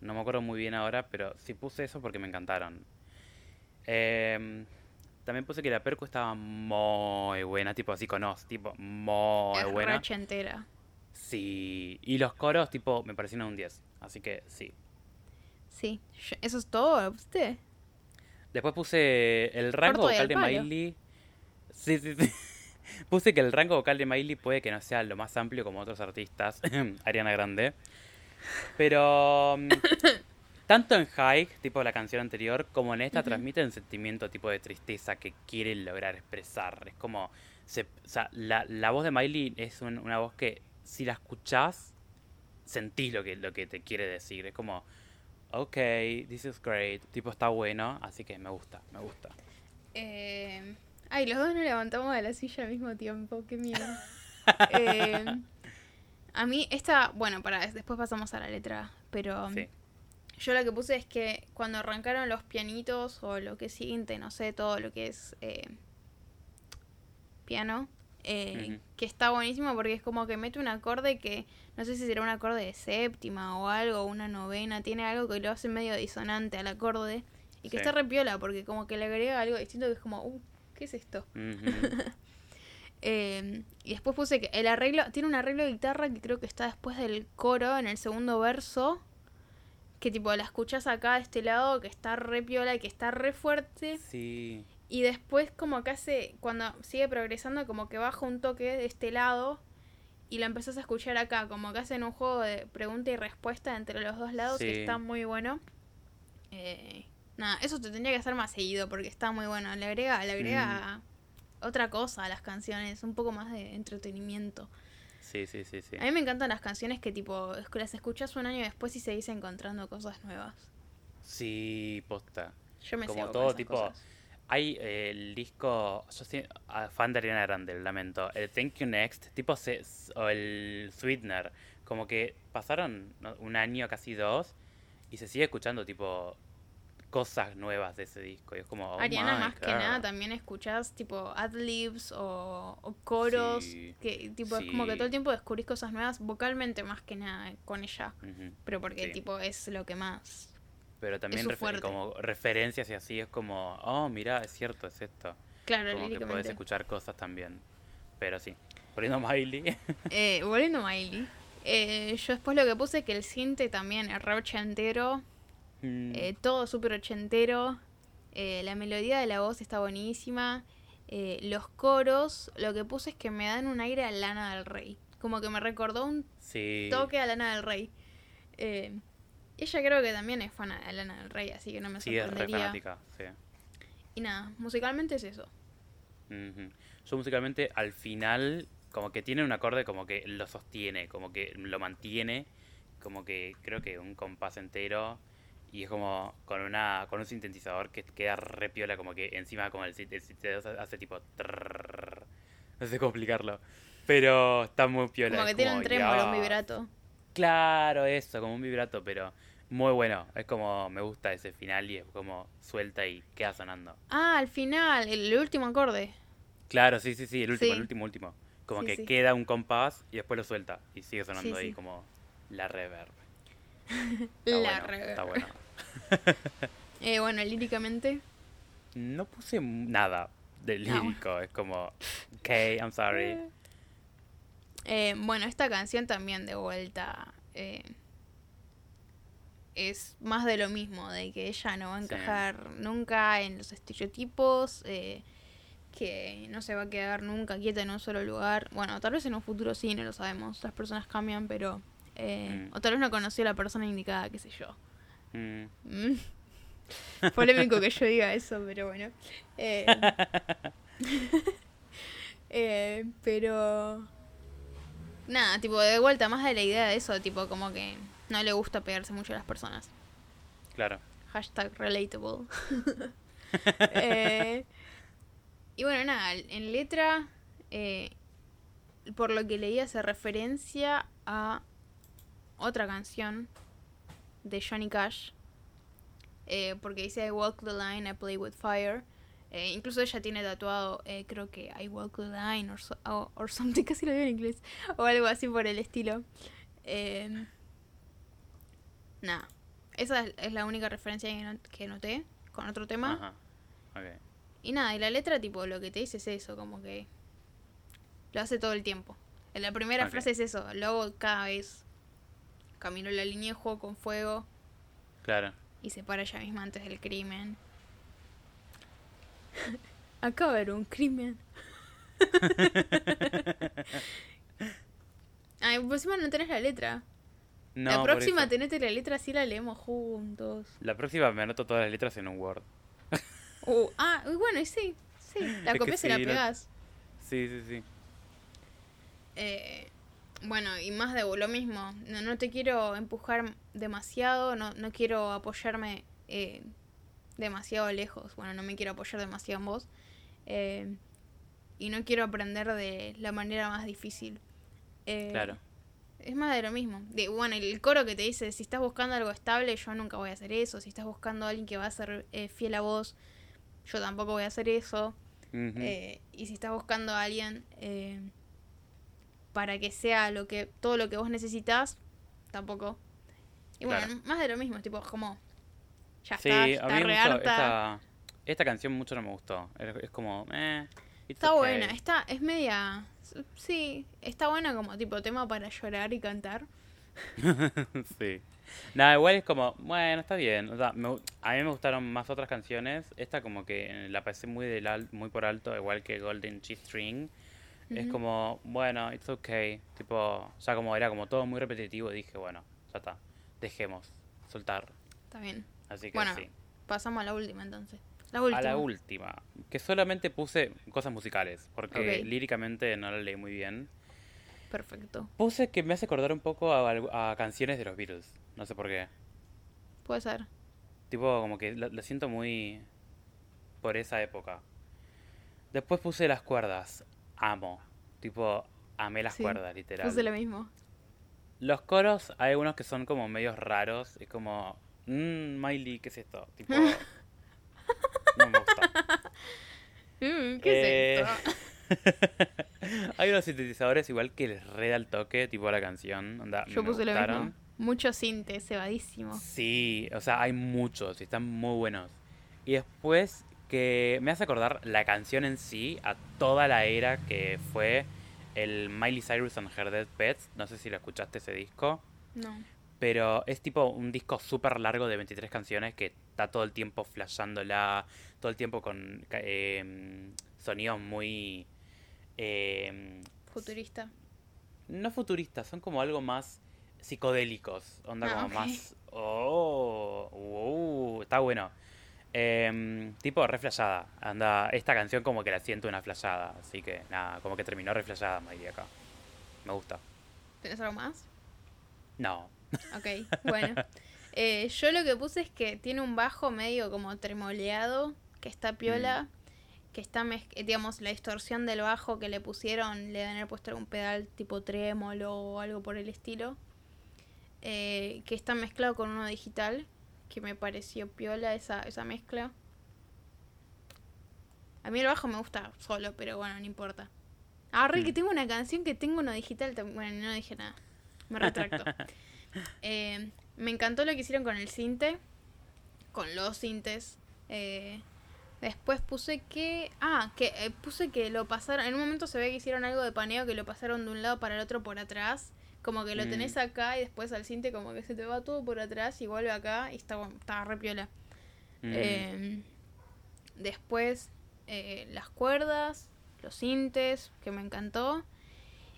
No me acuerdo muy bien ahora, pero sí puse eso porque me encantaron. Em, también puse que la percu estaba muy buena, tipo así con os, tipo muy es buena. ochentera. Sí, y los coros, tipo, me parecieron un 10, así que sí. Sí. ¿Eso es todo? ¿Lo pusiste? Después puse el rango vocal al de. Miley. Sí, sí, sí. Puse que el rango vocal de Miley puede que no sea lo más amplio como otros artistas, Ariana Grande. Pero mm, tanto en High, tipo la canción anterior, como en esta Ujú. transmite un sentimiento tipo de tristeza que quiere lograr expresar. Es como, se, o sea, la, la voz de Miley es un- una voz que si la escuchás, sentís lo que, lo que te quiere decir. Es como, ok, this is great, tipo está bueno, así que me gusta, me gusta. Eh... Ay, los dos nos levantamos de la silla al mismo tiempo. Qué miedo. Eh, a mí esta... Bueno, para después pasamos a la letra. Pero Sí. yo lo que puse es que cuando arrancaron los pianitos o lo que es siguiente, no sé, todo lo que es eh, piano, eh, que está buenísimo porque es como que mete un acorde que no sé si será un acorde de séptima o algo, una novena, tiene algo que lo hace medio disonante al acorde y que Sí. está re piola porque como que le agrega algo distinto que es como, uh, ¿qué es esto? Eh, y después puse que el arreglo, tiene un arreglo de guitarra que creo que está después del coro, en el segundo verso, que tipo la escuchas acá de este lado, que está re piola y que está re fuerte. Sí. Y después como que hace, cuando sigue progresando, como que baja un toque de este lado y la empezás a escuchar acá, como que hacen un juego de pregunta y respuesta entre los dos lados que está muy bueno. Eh, nada, eso te tendría que hacer más seguido porque está muy bueno. Le agrega, le agrega otra cosa a las canciones, un poco más de entretenimiento. Sí, sí, sí, sí. A mí me encantan las canciones que tipo, las escuchas un año después y seguís encontrando cosas nuevas. Sí, posta. Yo me Como todo tipo- cosas. Hay eh, el disco, yo soy ah, fan de Ariana Grande, lamento. El Thank You Next, tipo se- o el Sweetener, como que pasaron un año, casi dos, y se sigue escuchando tipo cosas nuevas de ese disco. Y es como, oh Ariana, my más que nada, también escuchás tipo adlibs o, o coros. Sí, que tipo es como que todo el tiempo descubrís cosas nuevas vocalmente más que nada con ella. Pero porque Sí. tipo es lo que más. Pero también como referencias y así es como, oh, mira, es cierto, es esto. Claro, Como que podés escuchar cosas también. Pero sí, poniendo Miley. Eh, volviendo a Miley. eh, yo después lo que puse que el cinte también es re ochentero. Mm, eh, todo súper ochentero. eh, la melodía de la voz está buenísima. eh, los coros, lo que puse es que me dan un aire a Lana del Rey. Como que me recordó un sí. toque a Lana del Rey. Ella creo que también es fan de Lana del Rey, así que no me Sí, es re sorprendería. fanática, sí. y nada, musicalmente es eso. Yo musicalmente al final como que tiene un acorde como que lo sostiene, como que lo mantiene, como que creo que un compás entero y es como con una con un sintetizador que queda re piola como que encima como el, sin- el sintetizador hace tipo trrrr. no sé cómo explicarlo, pero está muy piola. Como que tiene un trémolo, un ya. vibrato. Claro, eso, como un vibrato, pero muy bueno. Es como me gusta ese final y es como suelta y queda sonando. Ah, al final, el último acorde. Claro, sí, sí, sí, el último, Sí. el último, último. Como Sí, que sí. queda un compás y después lo suelta y sigue sonando ahí como la reverb. La bueno. Está bueno. Eh, bueno, líricamente. No puse nada de No. lírico, es como, ok, I'm sorry. Eh, bueno, esta canción también de vuelta eh, es más de lo mismo, de que ella no va a Sí. encajar nunca en los estereotipos, eh, que no se va a quedar nunca quieta en un solo lugar. Bueno, tal vez en un futuro sí, no lo sabemos, las personas cambian, pero... eh, Mm. O tal vez no conoció a la persona indicada, qué sé yo. Mm, Mm. Polémico que yo diga eso, pero bueno. Eh, eh, pero... Nada, tipo, de vuelta, más de la idea de eso, tipo, como que no le gusta pegarse mucho a las personas. claro. Hashtag relatable. Eh, y bueno, nada, en letra, por lo que leí, hace referencia a otra canción de Johnny Cash. eh, porque dice I walk the line, I play with fire. Eh, incluso ella tiene tatuado, eh, creo que I Walk the Line or, so- o- or something, casi lo digo en inglés, o algo así por el estilo. Eh, nada, esa es, la única referencia que, no- que noté con otro tema. Ajá. Y nada, y la letra, tipo, lo que te dice es eso, como que lo hace todo el tiempo. En la primera frase es eso, luego cada vez camino la línea, juego con fuego Claro. y se para ella misma antes del crimen. Acaba de haber un crimen. Ay, por encima no tenés la letra. No, la próxima tenete la letra, así la leemos juntos. La próxima me anoto todas las letras en un Word. Uh, ah, bueno, y sí, sí, la copias y la sí, pegás. Sí, sí, sí. Eh, bueno, y más de lo mismo. No, no te quiero empujar demasiado, no, no quiero apoyarme eh, demasiado lejos. Bueno, no me quiero apoyar demasiado en vos. Eh, y no quiero aprender de la manera más difícil. Eh, Claro. Es más de lo mismo. De, bueno, el coro que te dice, si estás buscando algo estable, yo nunca voy a hacer eso. Si estás buscando a alguien que va a ser eh, fiel a vos, yo tampoco voy a hacer eso. Eh, y si estás buscando a alguien eh, para que sea lo que todo lo que vos necesitas, tampoco. Y bueno, Claro. más de lo mismo, tipo, como ya sí, está, a está mí mucho esta, esta canción mucho no me gustó. Es, como, eh. Está okay. buena, está, es media, sí, está buena como tipo tema para llorar y cantar. sí. Nada, igual es como, bueno, está bien. O sea, me a mí me gustaron más otras canciones. Esta como que la pasé muy, del al- muy por alto, igual que Golden Cheese String. Es como, bueno, it's okay. Tipo, ya como era como todo muy repetitivo, dije, bueno, ya está. Dejemos, soltar. Está bien. Así que Bueno, sí. Pasamos a la última entonces. La última. A la última, que solamente puse cosas musicales, porque Ok. líricamente no la leí muy bien. Perfecto. Puse que me hace acordar un poco a, canciones de los Beatles, no sé por qué. Puede ser. Tipo, como que la, la siento muy por esa época. Después puse las cuerdas, amo. Tipo, amé las Sí, cuerdas, literal. Puse lo mismo. Los coros, hay algunos que son como medios raros, es como, mmm, Miley, ¿qué es esto? Tipo, no me gusta. Mm, ¿Qué Eh, es esto? Hay unos sintetizadores igual que les reda el toque, tipo la canción. Onda, Yo me puse lo gustaron. mismo. Mucho cinte, cebadísimo. Sí, o sea, hay muchos y están muy buenos. Y después que me hace acordar la canción en sí a toda la era que fue el Miley Cyrus and Her Dead Pets. No sé si lo escuchaste ese disco. No. Pero es tipo un disco súper largo de 23 canciones que está todo el tiempo flashándola, todo el tiempo con em, sonidos muy... em, Futurista. no futuristas, son como algo más psicodélicos. Onda Ah, como más. Oh, wow, está bueno. Em, tipo reflejada. Anda, esta canción como que la siento una flashada. Así que nada, como que terminó reflejada Miley acá. Me gusta. ¿Tenés algo más? No. Ok, bueno. Eh, yo lo que puse es que tiene un bajo medio como tremoleado, que está piola, que está, eh, digamos, la distorsión del bajo que le pusieron, le deben haber puesto algún pedal tipo trémolo o algo por el estilo, eh, que está mezclado con uno digital, que me pareció piola esa, esa mezcla. A mí el bajo me gusta solo, pero bueno, no importa. Ah, re, que Mm. tengo una canción que tengo uno digital también. Bueno, no dije nada. Me retracto. Eh, me encantó lo que hicieron con el cinte. Con los cintes. Eh, después puse que. Ah, que eh, puse que lo pasaron. En un momento se ve que hicieron algo de paneo que lo pasaron de un lado para el otro por atrás. Como que lo Mm. tenés acá y después al cinte como que se te va todo por atrás y vuelve acá y está, está re piola. Mm, Eh, después eh, las cuerdas, los sintes, que me encantó.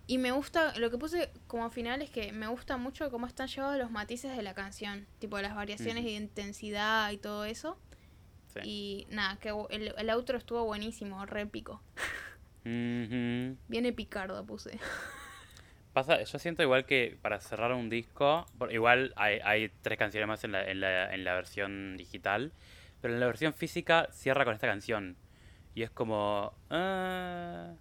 Y me gusta, lo que puse como final es que me gusta mucho cómo están llevados los matices de la canción, tipo las variaciones Ujú. de intensidad y todo eso. sí. Y nada, que el, el outro estuvo buenísimo, re épico. Viene picardo puse. Pasa, yo siento igual que para cerrar un disco, igual hay, hay tres canciones más en la, en, la, en la versión digital, pero en la versión física cierra con esta canción. Y es como... ah,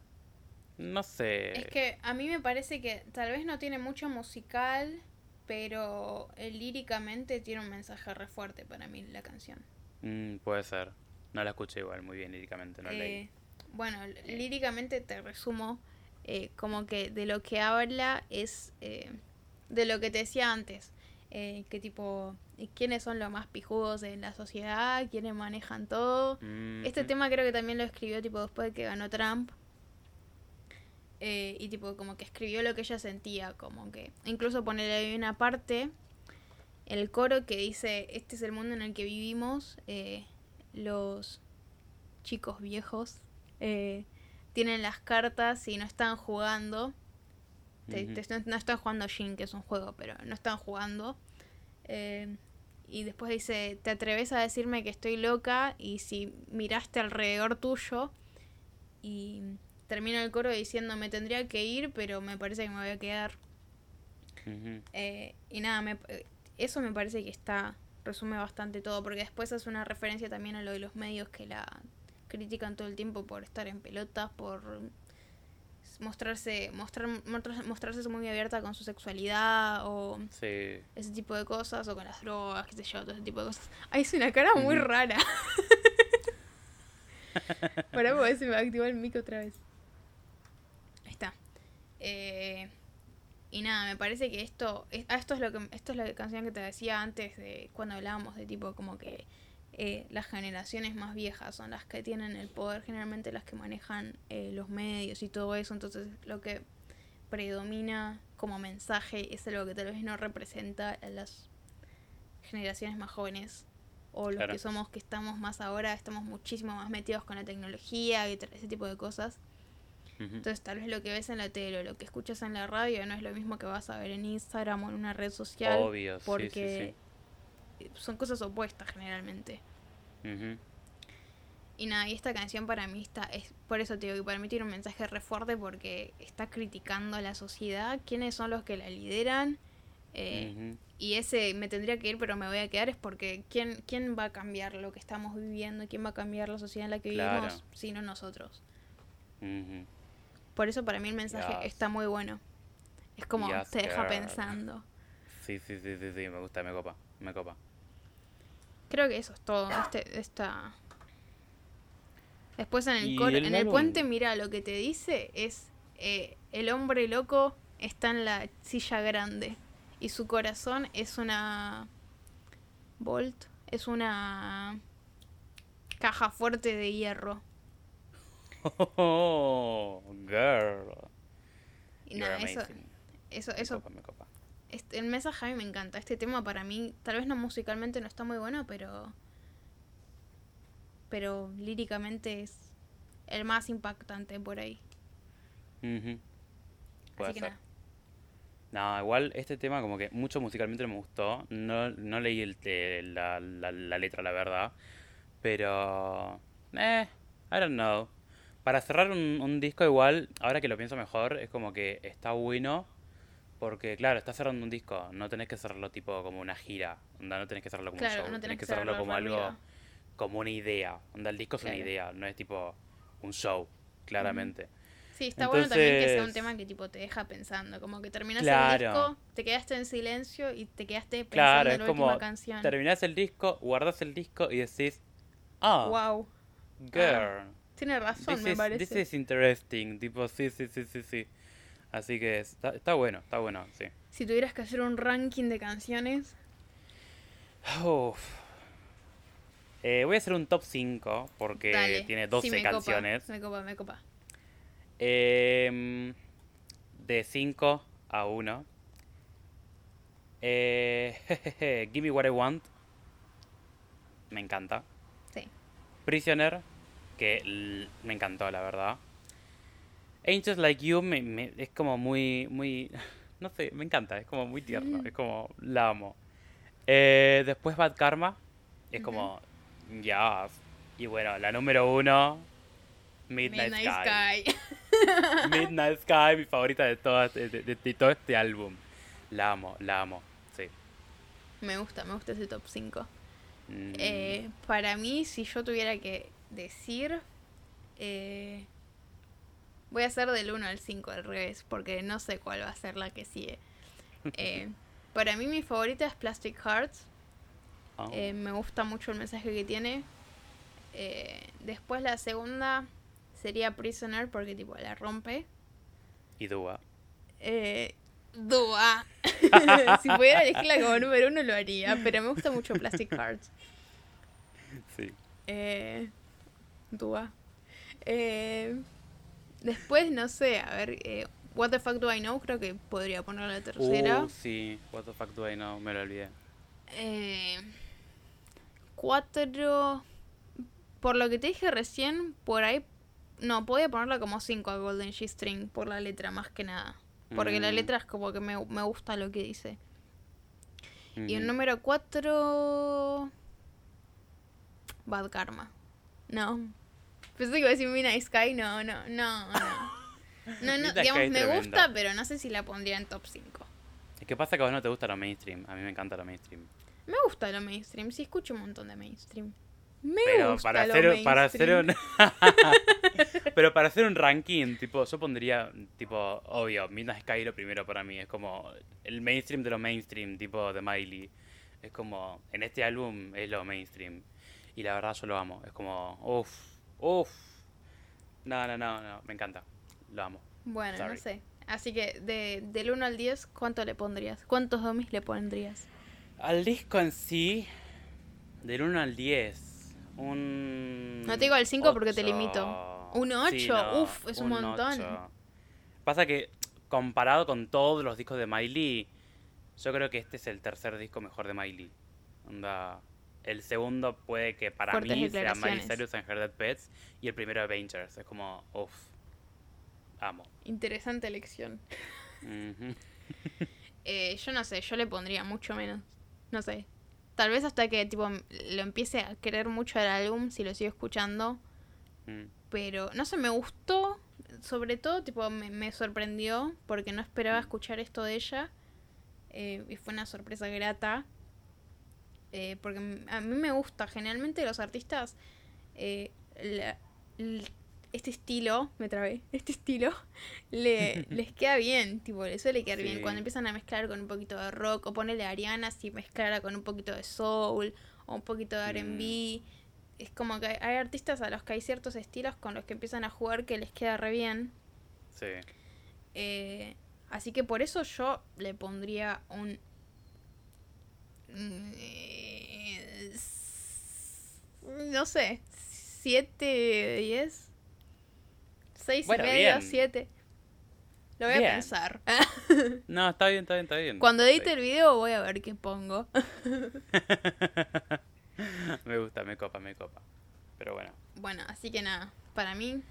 no sé. Es que a mí me parece que tal vez no tiene mucho musical, pero eh, líricamente tiene un mensaje re fuerte para mí la canción. Mm, puede ser. No la escuché igual muy bien líricamente, no leí. Eh, bueno, líricamente te resumo eh, como que de lo que habla es eh, de lo que te decía antes. Eh, que tipo, quiénes son los más pijudos en la sociedad, quiénes manejan todo. Este Mm, tema creo que también lo escribió tipo después de que ganó Trump. Eh, y tipo como que escribió lo que ella sentía, como que incluso ponerle ahí una parte, el coro que dice, este es el mundo en el que vivimos, eh, los chicos viejos eh, tienen las cartas y no están jugando. Te- no están jugando Jin, que es un juego, pero no están jugando. Eh, y después dice, te atreves a decirme que estoy loca y si miraste alrededor tuyo y termina el coro diciendo, me tendría que ir, pero me parece que me voy a quedar. Eh, y nada, me- eh, eso me parece que está, resume bastante todo, porque después hace una referencia también a lo de los medios que la critican todo el tiempo por estar en pelotas, por mostrarse, mostrar, mostrar- mostrarse muy abierta con su sexualidad o Sí. ese tipo de cosas, o con las drogas, qué sé yo, todo ese tipo de cosas. Ay, es una cara muy rara. Para ver si me activó el mic otra vez. Ahí está. Eh, y nada, me parece que esto, es- ah, esto es lo que, esto es la canción que te decía antes de cuando hablábamos de tipo como que eh, las generaciones más viejas son las que tienen el poder, generalmente las que manejan eh, los medios y todo eso, entonces lo que predomina como mensaje es algo que tal vez no representa a las generaciones más jóvenes o los Claro. que somos que estamos más ahora, estamos muchísimo más metidos con la tecnología y ese tipo de cosas. Entonces tal vez lo que ves en la tele o lo que escuchas en la radio no es lo mismo que vas a ver en Instagram o en una red social. Obvio, sí, sí, porque son cosas opuestas generalmente. Y nada, y esta canción para mí está, es por eso te digo que para mí tiene un mensaje re fuerte porque está criticando a la sociedad, quiénes son los que la lideran. eh. Y ese me tendría que ir, pero me voy a quedar es porque ¿quién, quién va a cambiar lo que estamos viviendo? ¿Quién va a cambiar la sociedad en la que Claro. vivimos? Sino nosotros. Por eso para mí el mensaje Yes. está muy bueno. Es como Yes, te deja girl. pensando. Sí, sí, sí, sí, sí, me gusta, me copa, me copa. Creo que eso es todo. Este, esta... Después en el, el en el puente, mira, lo que te dice es eh, el hombre loco está en la silla grande y su corazón es una Bolt, es una caja fuerte de hierro. Oh, girl. Y You're nada, eso, amazing. eso, Me eso, copa, me copa. Este, el mensaje a mí me encanta. Este tema para mí, tal vez no musicalmente no está muy bueno, pero pero líricamente es el más impactante por ahí. Puede Así que nada. No, igual este tema como que mucho musicalmente no me gustó. No, no leí el, eh, la, la, la letra, la verdad. Pero... Eh, I don't know. Para cerrar un, un disco igual, ahora que lo pienso mejor, es como que está bueno. Porque claro, estás cerrando un disco. No tenés que cerrarlo tipo como una gira. Onda, no tenés que cerrarlo como Claro, un show. no tenés tenés que cerrarlo cerrarlo como algo... Como una idea. Onda, el disco es una idea. No es tipo un show, claramente. Sí, está bueno también que sea un tema que tipo te deja pensando, como que terminas Claro. el disco, te quedaste en silencio y te quedaste pensando en la como última canción. terminás el disco, guardas el disco y decís, ah, Wow, girl, tiene razón, this, me is, parece. this is interesting, tipo, sí, sí, sí, sí, sí. Así que está, está bueno, está bueno, sí. Si tuvieras que hacer un ranking de canciones, Uf. Eh, voy a hacer un top 5 porque dale. tiene Sí, 12 me copa, canciones. me copa, me copa. Em, de 5 a 1. Eh, Give Me What I Want. Me encanta. Sí. Prisoner, que me encantó, la verdad. Angels Like You me, me- es como muy, muy, no sé, me encanta, es como muy tierno, es como, la amo. Eh, después Bad Karma, es como, ya. Y bueno, la número uno, Midnight, Midnight Sky. Sky. Midnight Sky, mi favorita de, todas, de, de- de todo este álbum. La amo, la amo, sí. me gusta, me gusta ese top 5. Mm, Eh, para mí, si yo tuviera que decir, eh, voy a hacer del 1 al 5 al revés, porque no sé cuál va a ser la que sigue. Eh, para mí mi favorita es Plastic Hearts. oh, Eh, me gusta mucho el mensaje que tiene. Eh, después la segunda sería Prisoner porque tipo la rompe. Y Dua. Eh, Dua. si pudiera elegirla como número uno lo haría, pero me gusta mucho Plastic Hearts. Sí. Eh, Dua. Eh, después, no sé, a ver, eh, What the fuck do I know? Creo que podría poner la tercera. Uh, sí. What the fuck do I know? Me lo olvidé. Eh, cuatro. Por lo que te dije recién, por ahí. No, podía ponerla como cinco a Golden G-String por la letra, más que nada. Porque la Mm. letra es como que me, me gusta lo que dice. Y el número cuatro. Bad Karma. No. Pensé que iba a decir Midnight Sky. No, no, no, no. No, no, digamos, me gusta, pero no sé si la pondría en top 5. Es que pasa que a vos no te gusta lo mainstream. A mí me encanta lo mainstream. Me gusta lo mainstream, sí escucho un montón de mainstream. Me Pero gusta para lo hacer, para hacer mainstream. un. Pero para hacer un ranking, tipo, yo pondría, tipo, obvio, Midnight Sky lo primero para mí. Es como el mainstream de lo mainstream, tipo de Miley. Es como, en este álbum es lo mainstream. Y la verdad yo lo amo. Es como, uff, uff. No, no, no, no, me encanta. Lo amo. Bueno, no sé. Así que de, del 1 al 10, ¿cuánto le pondrías? ¿Cuántos domis le pondrías? Al disco en sí, del 1 al 10, un... No te digo al cinco porque te limito. Un Sí, ocho, no, uf, es un montón. ocho. Pasa que, comparado con todos los discos de Miley, yo creo que este es el tercer disco mejor de Miley. Onda, el segundo puede que para Fuertes mí sea Miley. Cyrus and Her Dead Pets y el primero Avengers. Es como, uff, amo. Interesante elección. Eh, yo no sé, yo le pondría mucho menos. No sé. Tal vez hasta que tipo lo empiece a querer mucho el álbum si lo sigo escuchando. Mm. Pero no sé, me gustó. Sobre todo, tipo, me, me sorprendió porque no esperaba Mm. escuchar esto de ella. eh, y fue una sorpresa grata. Eh, porque a mí me gusta. Generalmente los artistas. eh, la- este estilo, me trabé, este estilo le, les queda bien, tipo, le suele quedar bien. Cuando empiezan a mezclar con un poquito de rock, o ponerle a Ariana si mezclara con un poquito de soul, o un poquito de RB. Es como que hay artistas a los que hay ciertos estilos con los que empiezan a jugar que les queda re bien. Sí. Eh, así que por eso yo le pondría un. No sé, 7, 10, 6 Bueno, y medio, bien. 7. Lo voy a pensar. No, está bien, está bien, está bien. Cuando edite el video voy a ver qué pongo. me gusta, me copa, me copa. Pero bueno. Bueno, así que nada, para mí,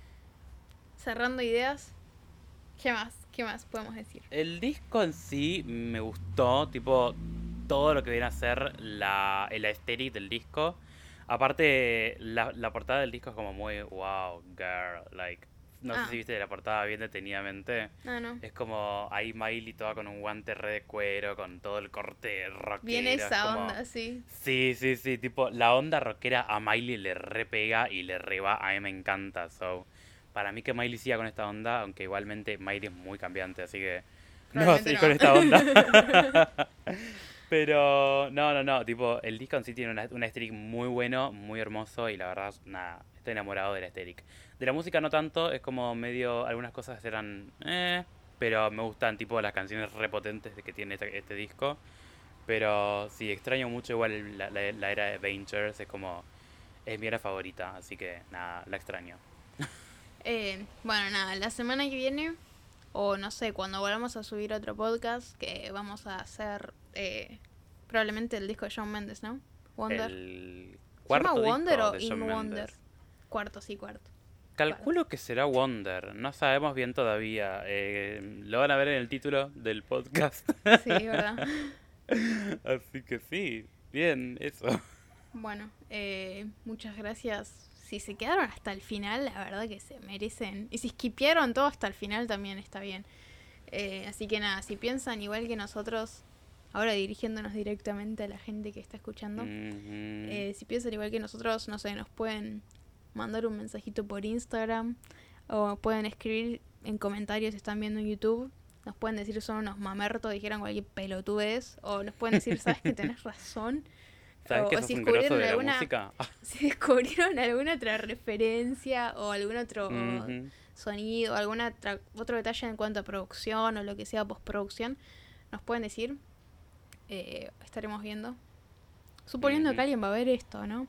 cerrando ideas, ¿qué más? ¿Qué más podemos decir? El disco en sí me gustó, tipo, todo lo que viene a ser la, el aesthetic del disco. Aparte, la, la portada del disco es como muy, wow, girl, like, no Ah. sé si viste la portada bien detenidamente. Ah, no. Es como ahí Miley toda con un guante re de cuero, con todo el corte rockero. Viene es esa como- onda, sí. Sí, sí, sí, tipo, la onda rockera a Miley le repega y le reba, a mí me encanta, so, para mí que Miley siga con esta onda, aunque igualmente Miley es muy cambiante, así que no va seguir no. con esta onda. Pero, no, no, no, tipo, el disco en sí tiene una, un aesthetic muy bueno, muy hermoso y la verdad, nada, estoy enamorado del aesthetic. De la música no tanto, es como medio, algunas cosas eran, eh, pero me gustan tipo las canciones repotentes que tiene este, este disco. Pero sí, extraño mucho igual la, la- era de Avengers, es como, es mi era favorita, así que nada, la extraño. Eh, bueno, nada, la semana que viene, o no sé, cuando volvamos a subir otro podcast, que vamos a hacer eh, probablemente el disco de Shawn Mendes, ¿no? Wonder. El ¿Se cuarto disco Wonder o de In Shawn Wonder? Mendes. Cuarto, sí, cuarto. Calculo que será Wonder, no sabemos bien todavía. eh, lo van a ver en el título del podcast. Sí, ¿verdad? Así que sí, bien, eso. bueno, eh, muchas gracias. Si se quedaron hasta el final, la verdad que se merecen. Y si skipearon todo hasta el final, también está bien. Eh, así que nada, si piensan igual que nosotros, ahora dirigiéndonos directamente a la gente que está escuchando. Eh, si piensan igual que nosotros, no sé, nos pueden mandar un mensajito por Instagram o pueden escribir en comentarios si están viendo en YouTube. Nos pueden decir son unos mamertos, dijeron cualquier pelotudez. O nos pueden decir, sabes que tenés razón. ¿Sabes O- que o sos si descubrieron de alguna- música? Si descubrieron alguna otra referencia o algún otro sonido, alguna otra- otro detalle en cuanto a producción o lo que sea postproducción, nos pueden decir. Eh, estaremos viendo. Suponiendo que alguien va a ver esto, ¿no?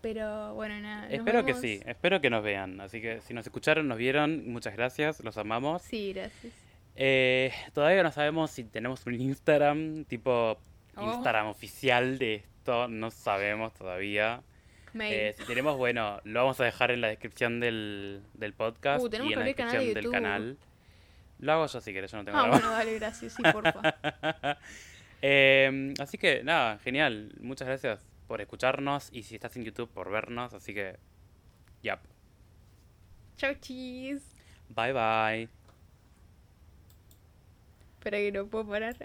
Pero bueno, nada. Espero que sí, espero que nos vean. Así que si nos escucharon, nos vieron, muchas gracias, los amamos. Sí, gracias. Eh, todavía no sabemos si tenemos un Instagram, tipo Oh. Instagram oficial de esto, no sabemos todavía. Eh, si tenemos, bueno, lo vamos a dejar en la descripción del, del podcast Uh, y en la abrir canal de descripción del canal. Lo hago yo si querés, yo no tengo ah, bueno, dale, gracias. Sí, porfa. Eh, así que nada, genial. Muchas gracias por escucharnos y si estás en YouTube por vernos. Así que, yep. Chau, chis. Bye bye. Espera que no puedo parar.